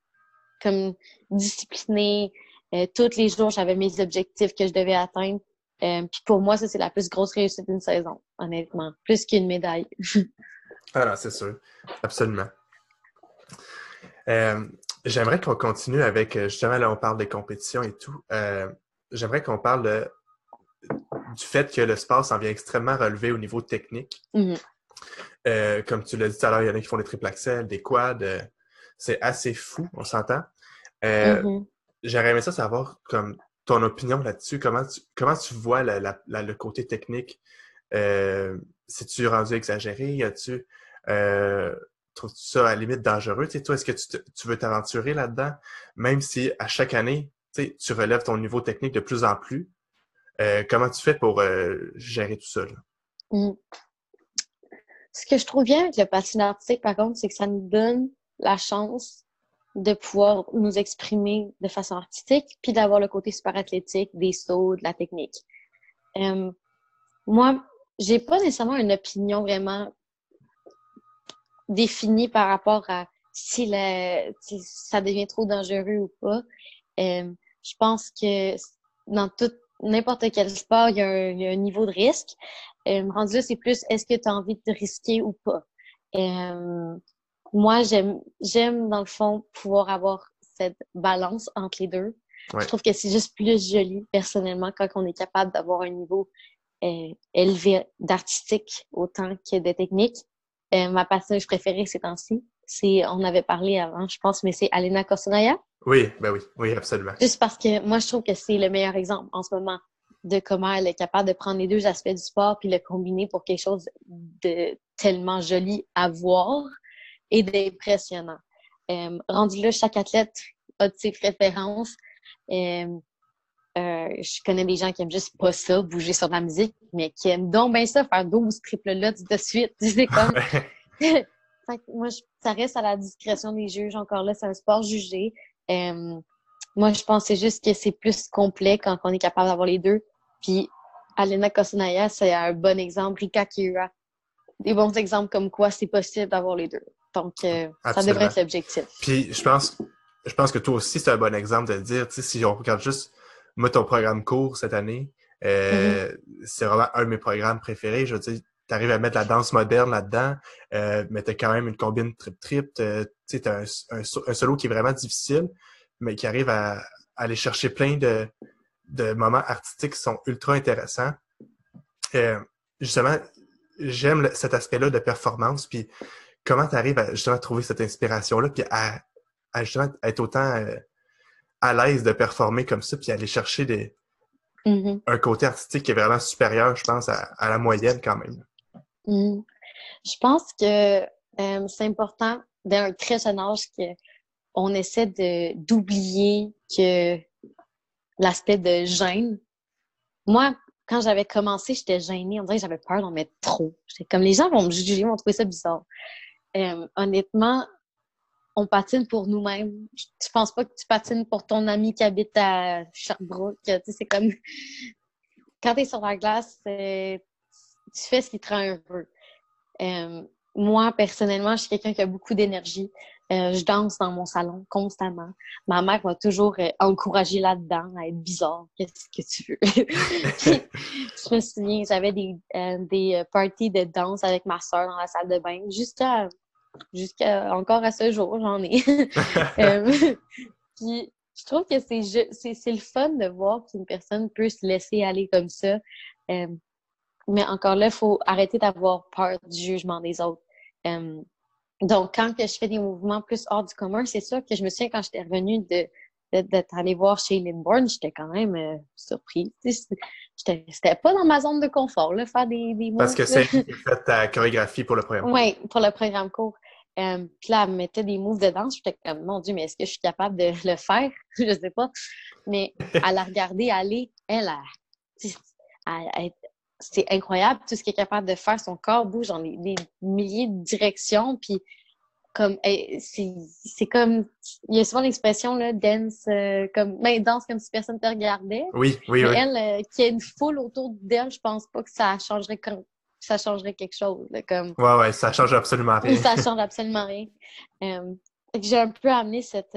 comme disciplinée. Euh, tous les jours, j'avais mes objectifs que je devais atteindre. Euh, puis pour moi, ça, c'est la plus grosse réussite d'une saison, honnêtement. Plus qu'une médaille. (laughs) ah c'est sûr. Absolument. Euh, j'aimerais qu'on continue avec, justement, là, on parle des compétitions et tout j'aimerais qu'on parle du fait que le sport s'en vient extrêmement relevé au niveau technique. Mm-hmm. Euh, comme tu l'as dit tout à l'heure, il y en a qui font des triple axels, des quads. Euh, c'est assez fou, on s'entend. Euh. J'aurais aimé ça savoir comme ton opinion là-dessus. Comment tu, comment tu vois le côté technique? si tu rendu exagéré? As-tu trouves-tu ça à la limite dangereux? toi, est-ce que tu, tu veux t'aventurer là-dedans? Même si à chaque année, tu relèves ton niveau technique de plus en plus. Euh, comment tu fais pour euh, gérer tout ça? Mmh. Ce que je trouve bien avec le patinage artistique, par contre, c'est que ça nous donne la chance de pouvoir nous exprimer de façon artistique, puis d'avoir le côté super athlétique, des sauts, de la technique. Euh, moi, j'ai pas nécessairement une opinion vraiment définie par rapport à si ça devient trop dangereux ou pas. Euh, je pense que dans tout n'importe quel sport, il y, a un, niveau de risque. Euh, rendu là, c'est plus est-ce que tu as envie de risquer ou pas? Euh, moi, j'aime, j'aime dans le fond pouvoir avoir cette balance entre les deux. Je trouve que c'est juste plus joli personnellement quand on est capable d'avoir un niveau euh, élevé d'artistique autant que de technique. Euh, ma passage préférée ces temps-ci, c'est, on avait parlé avant, je pense, mais c'est Alena Kostanaya. Oui, ben oui, oui, absolument. Juste parce que moi, je trouve que c'est le meilleur exemple en ce moment de comment elle est capable de prendre les deux aspects du sport puis le combiner pour quelque chose de tellement joli à voir et d'impressionnant. Euh, rendu là, chaque athlète a ses préférences. Euh, euh, je connais des gens qui aiment juste pas ça, bouger sur la musique, mais qui aiment donc bien ça, faire 12 triple lots de suite. C'est comme... (laughs) moi, ça reste à la discrétion des juges. Encore là, c'est un sport jugé. Euh, moi, je pense c'est juste que c'est plus complet quand on est capable d'avoir les deux. Puis, Alena Kosanaya, c'est un bon exemple. Rika Kira, des bons exemples comme quoi c'est possible d'avoir les deux. Donc, euh, ça devrait être l'objectif. Puis, je pense, je pense que toi aussi, c'est un bon exemple de dire, tu sais, si on regarde juste, moi, ton programme court cette année, euh, mm-hmm. c'est vraiment un de mes programmes préférés. Je veux dire, tu arrives à mettre la danse moderne là-dedans, euh, mais tu as quand même une combine trip-trip. Tu as un, un, solo qui est vraiment difficile, mais qui arrive à, aller chercher plein de, de, moments artistiques qui sont ultra intéressants. Euh, justement, j'aime cet aspect-là de performance, puis comment tu arrives à justement trouver cette inspiration-là, puis à, justement être autant euh, à l'aise de performer comme ça, puis aller chercher des, mm-hmm. un côté artistique qui est vraiment supérieur, je pense, à, à la moyenne quand même. Mm. Je pense que euh, c'est important dès un très jeune âge qu'on essaie d'oublier que l'aspect de gêne. Moi, quand j'avais commencé, j'étais gênée. On dirait que j'avais peur d'en mettre trop. comme les gens vont me juger, vont trouver ça bizarre. Euh, honnêtement, on patine pour nous-mêmes. Tu penses pas que tu patines pour ton ami qui habite à Sherbrooke. c'est comme quand tu es sur la glace, tu fais ce qui te rend heureux. Euh, moi, personnellement, je suis quelqu'un qui a beaucoup d'énergie. Euh, je danse dans mon salon constamment. Ma mère m'a toujours euh, encouragé là-dedans, à être bizarre. Qu'est-ce que tu veux? (laughs) je me souviens, j'avais des, des parties de danse avec ma soeur dans la salle de bain jusqu'à jusqu'à encore à ce jour, j'en ai. (laughs) puis je trouve que c'est le fun de voir qu'une personne peut se laisser aller comme ça. Mais encore là, il faut arrêter d'avoir peur du jugement des autres. Euh, donc, quand que je fais des mouvements plus hors du commun, c'est sûr que je me souviens quand j'étais revenue de d'être allée voir chez Bourne, j'étais quand même euh, surprise. C'était pas dans ma zone de confort, là, faire des, des Parce que (laughs) c'est fait ta chorégraphie pour le programme Oui, pour le programme court. Euh, puis là, elle mettait des moves de danse. J'étais comme, mon Dieu, mais est-ce que je suis capable de le faire? (laughs) je sais pas. Mais à la regarder aller, elle, c'est incroyable tout ce qu'elle est capable de faire. Son corps bouge dans des, milliers de directions. Puis, comme, c'est comme, il y a souvent l'expression, là, dance, euh, comme, ben, danse comme si personne te regardait. Oui, oui, mais oui. Elle, euh, qui a une foule autour d'elle, je pense pas que ça changerait ça changerait quelque chose. comme... Ouais, ouais, ça change absolument rien. ça change absolument rien. Euh, j'ai un peu amené cette.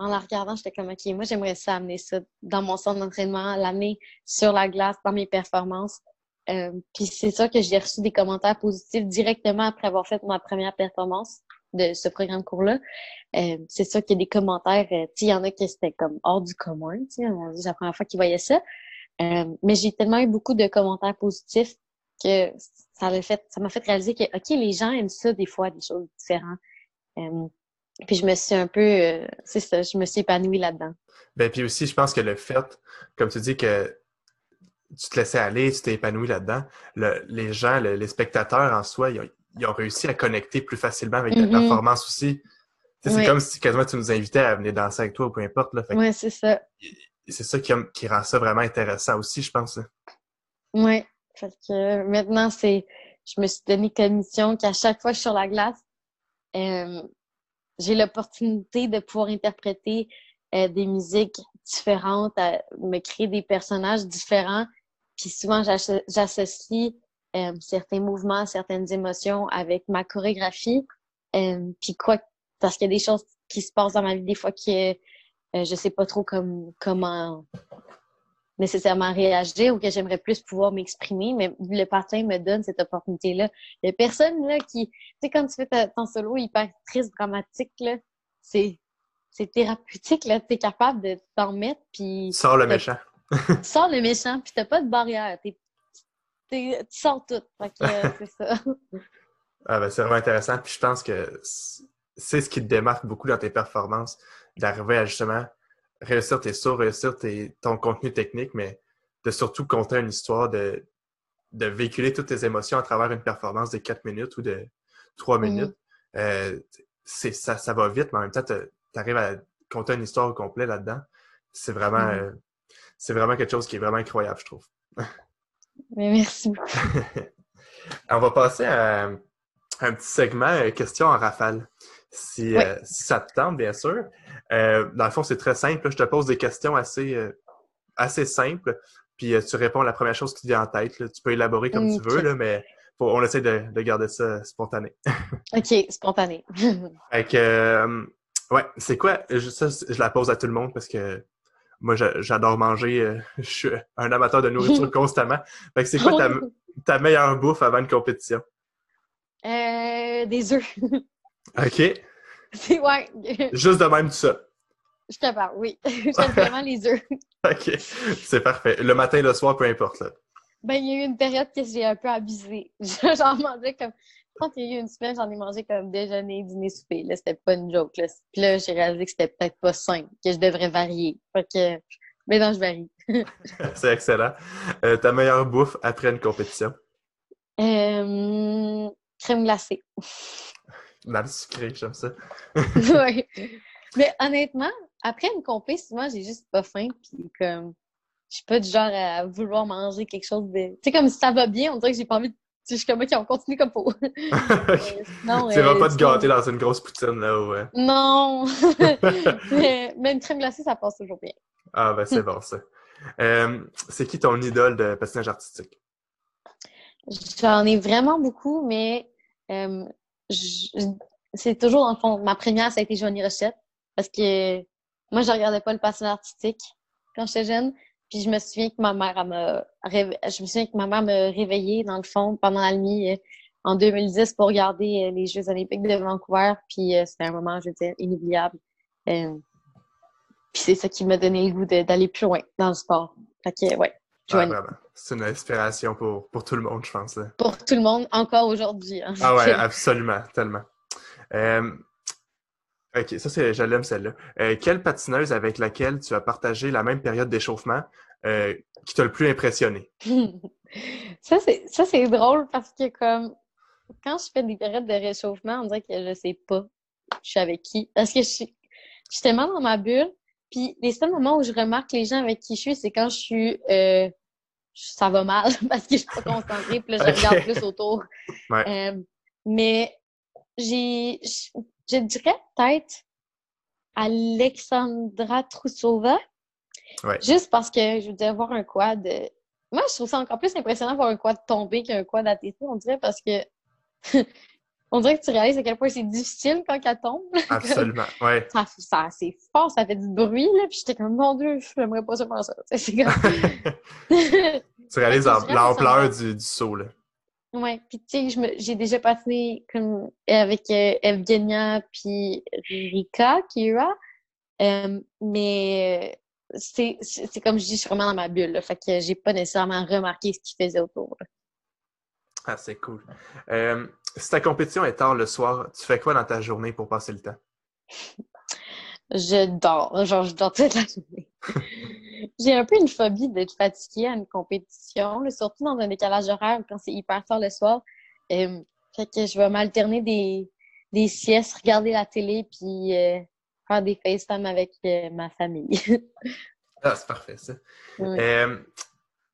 Euh, en la regardant, j'étais comme, OK, moi, j'aimerais ça amener ça dans mon centre d'entraînement, l'amener sur la glace, dans mes performances. Euh, puis c'est ça que j'ai reçu des commentaires positifs directement après avoir fait ma première performance de ce programme court-là. c'est ça qu'il y a des commentaires, il y en a qui c'était comme hors du commun, c'est la première fois qu'ils voyaient ça. Euh, mais j'ai tellement eu beaucoup de commentaires positifs que ça m'a fait, ça m'a fait réaliser que, OK, les gens aiment ça des fois, des choses différentes. Puis je me suis un peu, euh, c'est ça, je me suis épanouie là-dedans. Ben, puis aussi, je pense que le fait, comme tu dis, que tu te laissais aller, tu t'es épanoui là-dedans, les gens, les spectateurs en soi, ils ont, réussi à connecter plus facilement avec ta mm-hmm. performance aussi. C'est comme si quasiment tu nous invitais à venir danser avec toi ou peu importe. Oui, c'est ça c'est ça qui, qui, rend ça vraiment intéressant aussi, je pense. Hein. Oui. Parce que maintenant, c'est. Je me suis donné comme mission qu'à chaque fois que je suis sur la glace, euh, j'ai l'opportunité de pouvoir interpréter euh, des musiques différentes, me créer des personnages différents. Puis souvent, j'associe euh, certains mouvements, certaines émotions avec ma chorégraphie. puis quoi, parce qu'il y a des choses qui se passent dans ma vie des fois qui, euh, je sais pas trop comment nécessairement réagir ou que j'aimerais plus pouvoir m'exprimer, mais le patin me donne cette opportunité-là. Il y a personne là, qui, tu sais, quand tu fais ton solo hyper triste, dramatique, là, c'est, c'est thérapeutique, là, tu es capable de t'en mettre, puis... Sors le méchant. (laughs) sors le méchant, puis t'as pas de barrière. tu sors tout. c'est ça. (laughs) Ah ben, c'est vraiment intéressant, puis je pense que c'est ce qui te démarque beaucoup dans tes performances d'arriver à justement réussir tes sauts, réussir ton contenu technique, mais de surtout compter une histoire, de, de véhiculer toutes tes émotions à travers une performance de 4 minutes ou de 3 mm-hmm. minutes. Euh, ça, ça va vite, mais en même temps, tu arrives à compter une histoire au complet là-dedans. C'est vraiment, mm-hmm. euh, c'est vraiment quelque chose qui est vraiment incroyable, je trouve. Mais merci beaucoup. (laughs) On va passer à un petit segment euh, questions en rafale. Si, si ça te tente, bien sûr. Euh, dans le fond, c'est très simple. Je te pose des questions assez, euh, assez simples, puis euh, tu réponds à la première chose qui te vient en tête. Tu peux élaborer comme tu veux, là, mais on essaie de, garder ça spontané. (laughs) OK, spontané. (laughs) fait que, ouais, c'est quoi? Ça, je la pose à tout le monde parce que moi, j'adore manger. (laughs) je suis un amateur de nourriture constamment. Fait que c'est quoi ta, ta, meilleure bouffe avant une compétition? des œufs. OK. (laughs) C'est ouais. Juste de même tout ça. Je te parle, oui. (laughs) J'aime vraiment les œufs. (laughs) OK. C'est parfait. Le matin et le soir, peu importe. Là. Ben, il y a eu une période que j'ai un peu abusé. j'en mangeais comme. Quand il y a eu une semaine, j'en ai mangé comme déjeuner, dîner, souper. Là, c'était pas une joke. Là. Puis là, j'ai réalisé que c'était peut-être pas sain, que je devrais varier. Fait que. Mais non, je varie. C'est excellent. Euh, ta meilleure bouffe après une compétition? Euh, crème glacée. Mal sucré, j'aime ça. (laughs) oui. Mais honnêtement, après une compé, souvent, j'ai juste pas faim. Puis comme, je suis pas du genre à vouloir manger quelque chose de. Tu sais, comme si ça va bien, on dirait que j'ai pas envie de. Je suis comme, OK, on continue comme faut. (laughs) non, tu vas pas te gâter dans une grosse poutine, là, ouais. Non! (laughs) mais, une crème glacée, ça passe toujours bien. Ah, ben, c'est bon, ça. Euh, c'est qui ton idole de patinage artistique? J'en ai vraiment beaucoup, mais euh, c'est toujours, le fond, ma première, ça a été Johnny Rochette. Parce que moi, je regardais pas le patinage artistique quand j'étais jeune. Puis je me souviens que ma mère me je me souviens que ma mère me réveillait dans le fond pendant la nuit euh, en 2010 pour regarder euh, les Jeux olympiques de Vancouver. Puis euh, c'était un moment, je veux dire, inoubliable. puis c'est ça qui m'a donné le goût d'aller plus loin dans le sport. Fait que, ouais. Ah. C'est une inspiration pour, pour, tout le monde, je pense. Pour tout le monde, encore aujourd'hui. Hein. Ah ouais, (laughs) absolument, tellement. Euh, ok, ça c'est, je l'aime celle-là. Euh, quelle patineuse avec laquelle tu as partagé la même période d'échauffement euh, qui t'a le plus impressionné? (laughs) ça c'est drôle parce que comme quand je fais des périodes de réchauffement, on dirait que je sais pas je suis avec qui. Parce que je suis, je suis tellement dans ma bulle. Puis les seuls moments où je remarque les gens avec qui je suis, c'est quand je suis euh, ça va mal (laughs) parce que je suis pas concentrée, puis là, je (laughs) regarde plus autour. Euh, mais j'ai je, dirais peut-être Alexandra Troussova. Juste parce que je dire voir un quad. Euh, moi, je trouve ça encore plus impressionnant de voir un quad tomber qu'un quad ATT, on dirait, parce que (laughs) on dirait que tu réalises à quel point c'est difficile quand elle tombe. Absolument, ouais. Ça, ça c'est fort, ça fait du bruit, là, puis j'étais comme, mon Dieu, j'aimerais pas ça faire ça. C'est comme... tu réalises l'ampleur du, du, saut, là. Ouais, puis tu sais, j'ai déjà patiné comme avec euh, Evgenia puis Rika, Kira, euh, mais c'est comme je dis, je suis vraiment dans ma bulle, là, fait que j'ai pas nécessairement remarqué ce qu'il faisait autour. Ah, c'est cool. Euh, si ta compétition est tard le soir, tu fais quoi dans ta journée pour passer le temps? Je dors. Genre, je dors toute la journée. J'ai un peu une phobie d'être fatiguée à une compétition, surtout dans un décalage horaire quand c'est hyper tard le soir. Euh, fait que je vais m'alterner des, des siestes, regarder la télé, puis euh, faire des FaceTime avec euh, ma famille. (laughs) ah, c'est parfait, ça.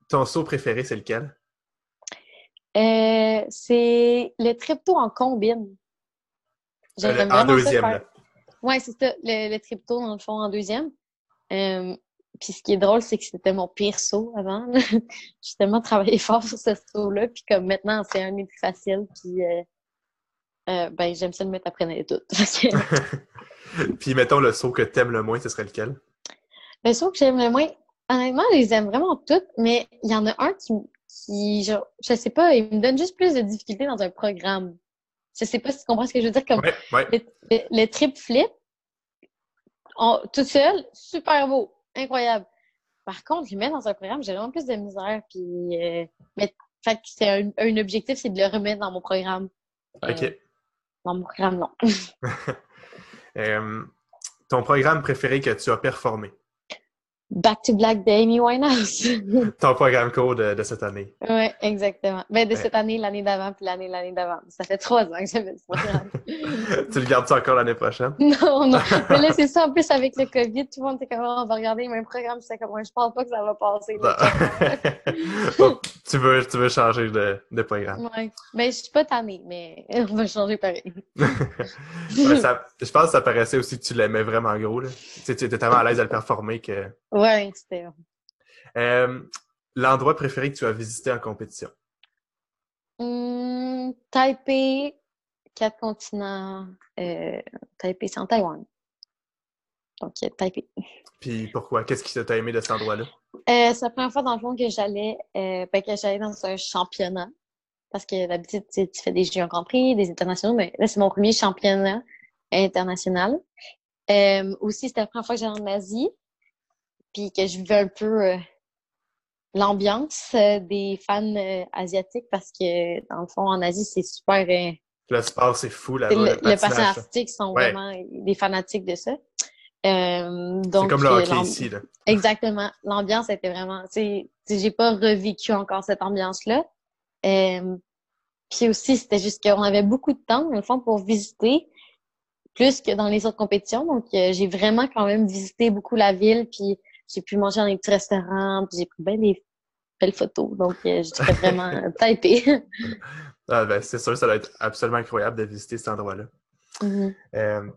ton saut préféré, c'est lequel? C'est le tripto en combine. En deuxième. Oui, c'est ça, le, le, tripto, dans le fond, en deuxième. Euh, puis ce qui est drôle, c'est que c'était mon pire saut avant. (laughs) J'ai tellement travaillé (laughs) fort sur ce saut-là. Puis comme maintenant, c'est un des plus faciles. Puis ben, j'aime ça le mettre après les (laughs) toutes. puis mettons le saut que t'aimes le moins, ce serait lequel? Le saut que j'aime le moins, honnêtement, je les aime vraiment toutes, mais il y en a un qui, qui, genre, je sais pas, il me donne juste plus de difficultés dans un programme. Je sais pas si tu comprends ce que je veux dire. Comme Le, trip flip, tout seul, super beau, incroyable. Par contre, le mettre dans un programme, j'ai vraiment plus de misère. Puis, euh, mais, fait c'est un, objectif, c'est de le remettre dans mon programme. OK. Euh, dans mon programme, non. (laughs) Euh, ton programme préféré que tu as performé? Back to Black d'Amy Winehouse. (laughs) Ton programme code de, cette année. Oui, exactement. Ben, de cette année, l'année d'avant, puis l'année l'année d'avant. Ça fait trois ans que j'avais ce programme. tu le gardes-tu encore l'année prochaine? (laughs) Non, non. Mais là, c'est ça. En plus, avec le COVID, tout le monde était comme, oh, on va regarder le même programme. C'est comme, je pense pas que ça va passer. (laughs) tu, veux, tu veux changer de, de programme? Oui. Mais je suis pas tannée, mais on va changer pareil. je pense que ça paraissait aussi que tu l'aimais vraiment gros. Là. Tu étais tellement à l'aise à le performer que. Oui, c'était. Euh, L'endroit préféré que tu as visité en compétition? Hum, Taipei, quatre continents. Euh, Taipei, c'est en Taïwan. Donc, Taipei. Puis pourquoi? Qu'est-ce qui t'a aimé de cet endroit-là? Euh, c'est la première fois, dans le fond, que j'allais euh, ben, que j'allais dans un championnat. Parce que d'habitude, tu fais des Jeux Grand Prix, des internationaux, mais là, c'est mon premier championnat international. Euh, aussi, c'était la première fois que j'allais en Asie puis que je vivais un peu euh, l'ambiance euh, des fans euh, asiatiques parce que, dans le fond, en Asie, c'est super. le sport, c'est fou là-bas. Le, le artistique sont vraiment des fanatiques de ça. donc, c'est comme le hockey ici. Là. Exactement. L'ambiance était vraiment. J'ai pas revécu encore cette ambiance-là. puis aussi, c'était juste qu'on avait beaucoup de temps, dans le fond, pour visiter plus que dans les autres compétitions. Donc, j'ai vraiment quand même visité beaucoup la ville. Puis, j'ai pu manger dans des petits restaurants, puis j'ai pris bien des belles photos. Donc, euh, je dirais vraiment (laughs) typé. (laughs) ah, ben, c'est sûr, ça doit être absolument incroyable de visiter cet endroit-là. Mm-hmm. Euh,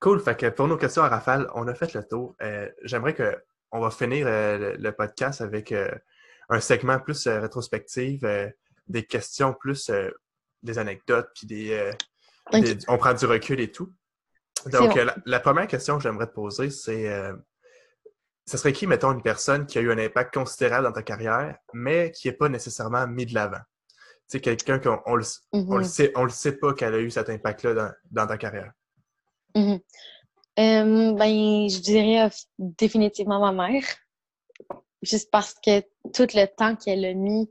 cool. Fait que pour nos questions à Rafale, on a fait le tour. Euh, j'aimerais qu'on va finir le, podcast avec un segment plus rétrospectif, des questions plus des anecdotes, puis des, on prend du recul et tout. Donc, la, première question que j'aimerais te poser, c'est ce serait qui, mettons, une personne qui a eu un impact considérable dans ta carrière, mais qui n'est pas nécessairement mis de l'avant? Tu sais, quelqu'un qu'on on le, on le, mm-hmm. sait, on le sait pas qu'elle a eu cet impact-là dans, ta carrière. Mm-hmm. Euh, ben, je dirais définitivement ma mère. Juste parce que tout le temps qu'elle a mis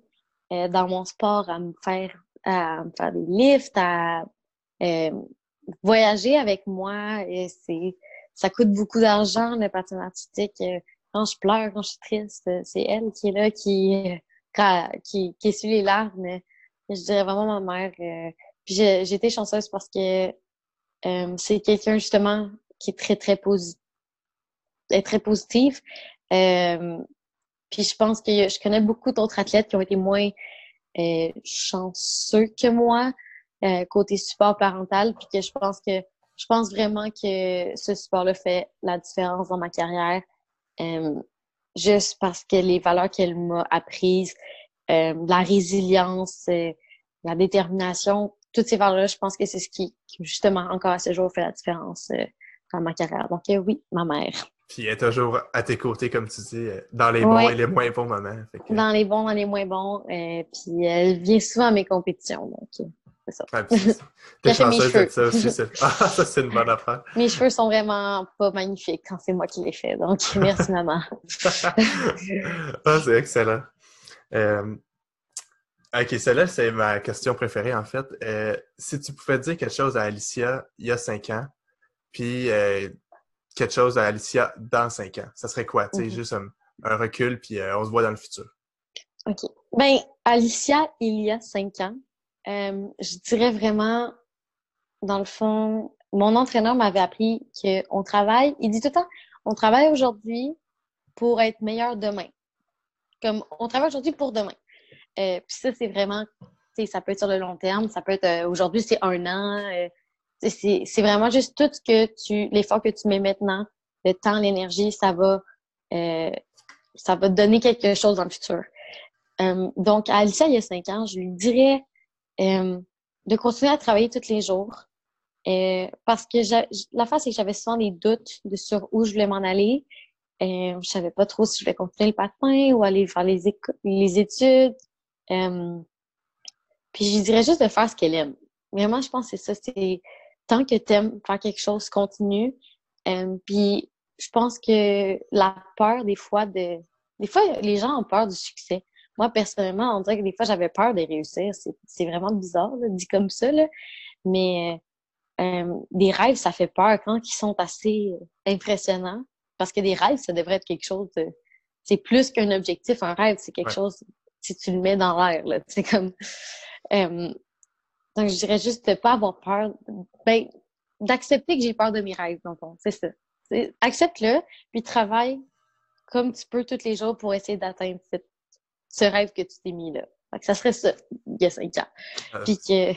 euh, dans mon sport à me faire à me faire des lifts, à euh, voyager avec moi, c'est ça coûte beaucoup d'argent le patin artistique. Quand je pleure, quand je suis triste, c'est elle qui est là, qui qui, qui essuie les larmes. Je dirais vraiment ma mère. puis j'ai été chanceuse parce que c'est quelqu'un justement qui est très, très positif. Est très positive. Euh, puis je pense que je connais beaucoup d'autres athlètes qui ont été moins euh, chanceux que moi euh, côté support parental. Puis que je pense que je pense vraiment que ce support-là fait la différence dans ma carrière. juste parce que les valeurs qu'elle m'a apprises, la résilience, la détermination, toutes ces valeurs-là, je pense que c'est ce qui, justement, encore à ce jour, fait la différence dans ma carrière. Donc, euh, oui, ma mère. Puis elle est toujours à tes côtés, comme tu dis, euh, dans les bons et les moins bons moments. Dans les bons, dans les moins bons. Euh, puis elle vient souvent à mes compétitions. Donc, c'est ça. (laughs) T'es chanceuse de ça aussi. Ah, ça, c'est une bonne affaire. (laughs) Mes cheveux sont vraiment pas magnifiques quand c'est moi qui les fais. Donc, (laughs) merci, maman. ah, c'est excellent. OK, celle-là, c'est ma question préférée, en fait. si tu pouvais dire quelque chose à Alicia il y a cinq ans, puis euh, quelque chose à Alicia dans cinq ans. Ça serait quoi? Tu sais, mhm. juste un, recul, puis euh, on se voit dans le futur. OK. Ben, Alicia, il y a cinq ans, euh, je dirais vraiment, dans le fond, mon entraîneur m'avait appris qu'on travaille, il dit tout le temps, on travaille aujourd'hui pour être meilleur demain. Comme, on travaille aujourd'hui pour demain. puis ça, c'est vraiment, ça peut être sur le long terme, ça peut être, aujourd'hui, c'est un an, c'est vraiment juste tout ce que tu, l'effort que tu mets maintenant, le temps, l'énergie, ça va, euh, ça va te donner quelque chose dans le futur. Euh, donc, à Alicia, il y a cinq ans, je lui dirais euh, de continuer à travailler tous les jours. parce que la face, c'est que j'avais souvent des doutes de sur où je voulais m'en aller. Euh, je savais pas trop si je vais continuer le patin ou aller faire les, les études. puis je dirais juste de faire ce qu'elle aime. Vraiment, je pense que c'est ça. C'est tant que tu aimes faire quelque chose, continue. Euh, puis je pense que la peur des fois de. Des fois, les gens ont peur du succès. Moi, personnellement, on dirait que des fois, j'avais peur de réussir. C'est vraiment bizarre, dit comme ça. Là. Mais euh, des rêves, ça fait peur quand ils sont assez impressionnants. Parce que des rêves, ça devrait être quelque chose de. C'est plus qu'un objectif. Un rêve, c'est quelque chose si tu le mets dans l'air. C'est comme. Euh, donc, je dirais juste de pas avoir peur, ben, d'accepter que j'ai peur de mes rêves, dans C'est ça. Accepte-le, puis travaille comme tu peux tous les jours pour essayer d'atteindre ce rêve que tu t'es mis là. ça serait ça, il y a cinq ans. Euh, puis que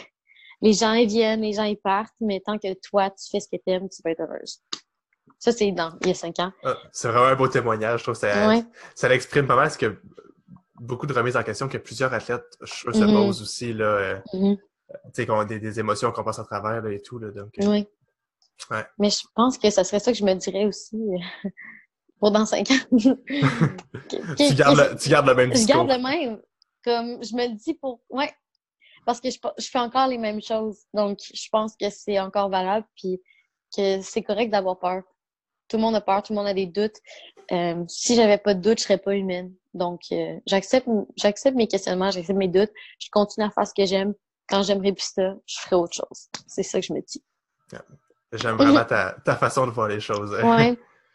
les gens y viennent, les gens y partent, mais tant que toi, tu fais ce que tu aimes, tu vas être heureuse. Ça, c'est dans il y a cinq ans. Ah, c'est vraiment un beau témoignage. Je trouve que ça, ça l'exprime pas mal, parce que beaucoup de remises en question que plusieurs athlètes se mm-hmm. posent aussi. Là, euh, mm-hmm tu sais, des, des émotions qu'on passe à travers et tout. Là, donc, euh, oui. Ouais. Mais je pense que ça serait ça que je me dirais aussi (laughs) pour dans cinq ans. (laughs) tu, gardes le, tu, gardes le, même discours. Je garde le même. Comme je me le dis pour. Ouais. Parce que je, je fais encore les mêmes choses. Donc, je pense que c'est encore valable. Puis que c'est correct d'avoir peur. Tout le monde a peur, tout le monde a des doutes. Euh, si j'avais pas de doutes, je serais pas humaine. Donc, euh, j'accepte, j'accepte mes questionnements, j'accepte mes doutes. Je continue à faire ce que j'aime quand j'aimerais plus ça, je ferais autre chose. C'est ça que je me dis. J'aime vraiment ta, ta, façon de voir les choses.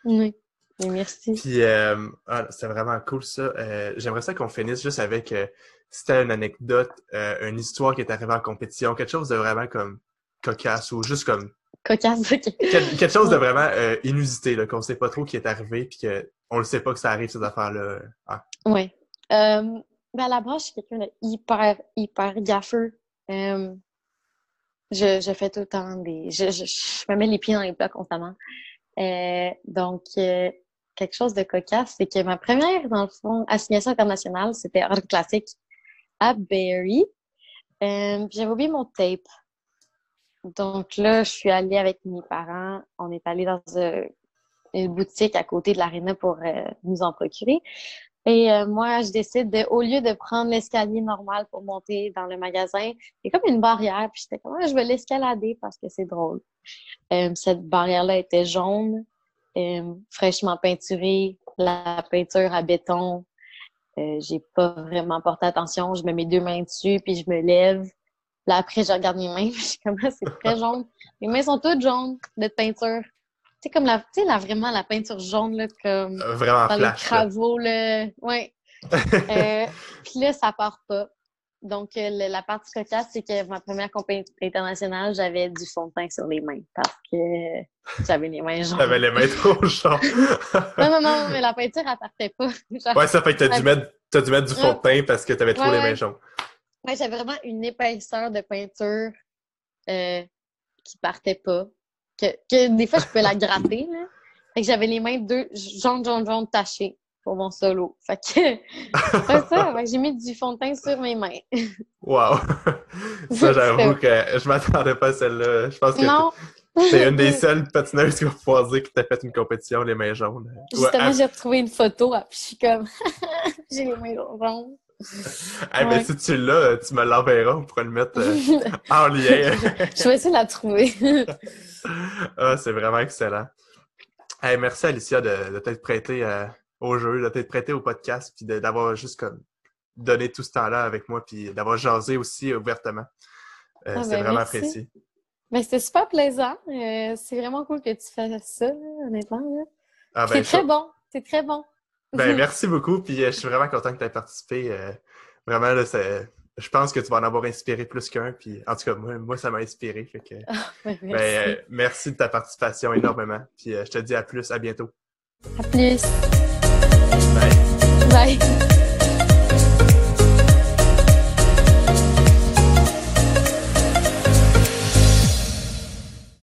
oui, (laughs) Merci. Puis, euh, ah, c'est vraiment cool ça. Euh, j'aimerais ça qu'on finisse juste avec, euh, si tu une anecdote, euh, une histoire qui est arrivée en compétition, quelque chose de vraiment comme cocasse ou juste comme. Cocasse, ok. quelque chose de vraiment inusité, qu'on ne sait pas trop qui est arrivé, puis qu'on ne sait pas que ça arrive, ces affaires-là. Ah. Oui. ben à la base, je suis quelqu'un de hyper, hyper gaffeux. Euh, je, je, fais tout le temps des. Je, je, me mets les pieds dans les plats constamment. Euh, donc, euh, quelque chose de cocasse, c'est que ma première, dans le fond, assignation internationale, c'était hors classique à Barry. J'avais oublié mon tape. Donc là, je suis allée avec mes parents. On est allé dans une boutique à côté de l'aréna pour nous en procurer. Et euh, moi, je décide de, au lieu de prendre l'escalier normal pour monter dans le magasin, a comme une barrière, puis j'étais comme, ah, je vais l'escalader parce que c'est drôle. Euh, cette barrière-là était jaune, euh, fraîchement peinturée, la peinture à béton. j'ai pas vraiment porté attention. Je me mets deux mains dessus, puis je me lève. Là, après, je regarde mes mains, (laughs) je suis comme, ah, c'est très jaune. Mes mains sont toutes jaunes de peinture. C'est comme la, tu sais, là, vraiment la peinture jaune, là, comme euh, vraiment dans flash, les travaux, là. Ouais. (laughs) euh, Puis là, ça part pas. Donc, euh, le- la partie cocasse, c'est que ma première compagnie internationale, j'avais du fond de teint sur les mains parce que j'avais les mains jaunes. T'avais les mains (laughs) trop jaunes. Non, non, non, mais la peinture, elle partait pas. Genre, ouais, ça fait que t'as dû, mettre, t'as dû mettre du fond de teint parce que t'avais trop Ouais, les mains jaunes. ouais, j'avais vraiment une épaisseur de peinture euh, qui partait pas. Que, que des fois, je pouvais la gratter, là. Fait que j'avais les mains deux jaune, jaune, jaune tachées pour mon solo. Fait que, (laughs) c'est ça. J'ai mis du fond de teint sur mes mains. Wow! (laughs) ça, j'avoue que je m'attendais pas à celle-là. Je pense que Non. t'es une des (laughs) seules patineuses qui va pouvoir dire que t'as fait une compétition les mains jaunes. Justement, j'ai retrouvé une photo, ah, puis je suis comme, j'ai les mains jaunes. ah, mais ouais. si tu l'as, tu me l'enverras, on pourra le mettre euh, en lien. je vais essayer de la trouver. ah, c'est vraiment excellent. Hey, merci Alicia de, de t'être prêtée euh, au jeu, de t'être prêtée au podcast, puis d'avoir juste comme donné tout ce temps-là avec moi, puis d'avoir jasé aussi ouvertement. Euh, Ah, c'est ben, vraiment merci. apprécié. Mais c'était super plaisant. Euh, c'est vraiment cool que tu fasses ça, là, honnêtement. là. Ah, c'est ben, très bon. C'est très bon. ben, (laughs) merci beaucoup, puis euh, je suis vraiment content que tu aies participé. euh, vraiment, là, c'est- je pense que tu vas en avoir inspiré plus qu'un, puis en tout cas, moi, moi ça m'a inspiré. Fait que, ben, merci. merci de ta participation énormément, puis je te dis à plus, à bientôt. À plus. Bye. Bye.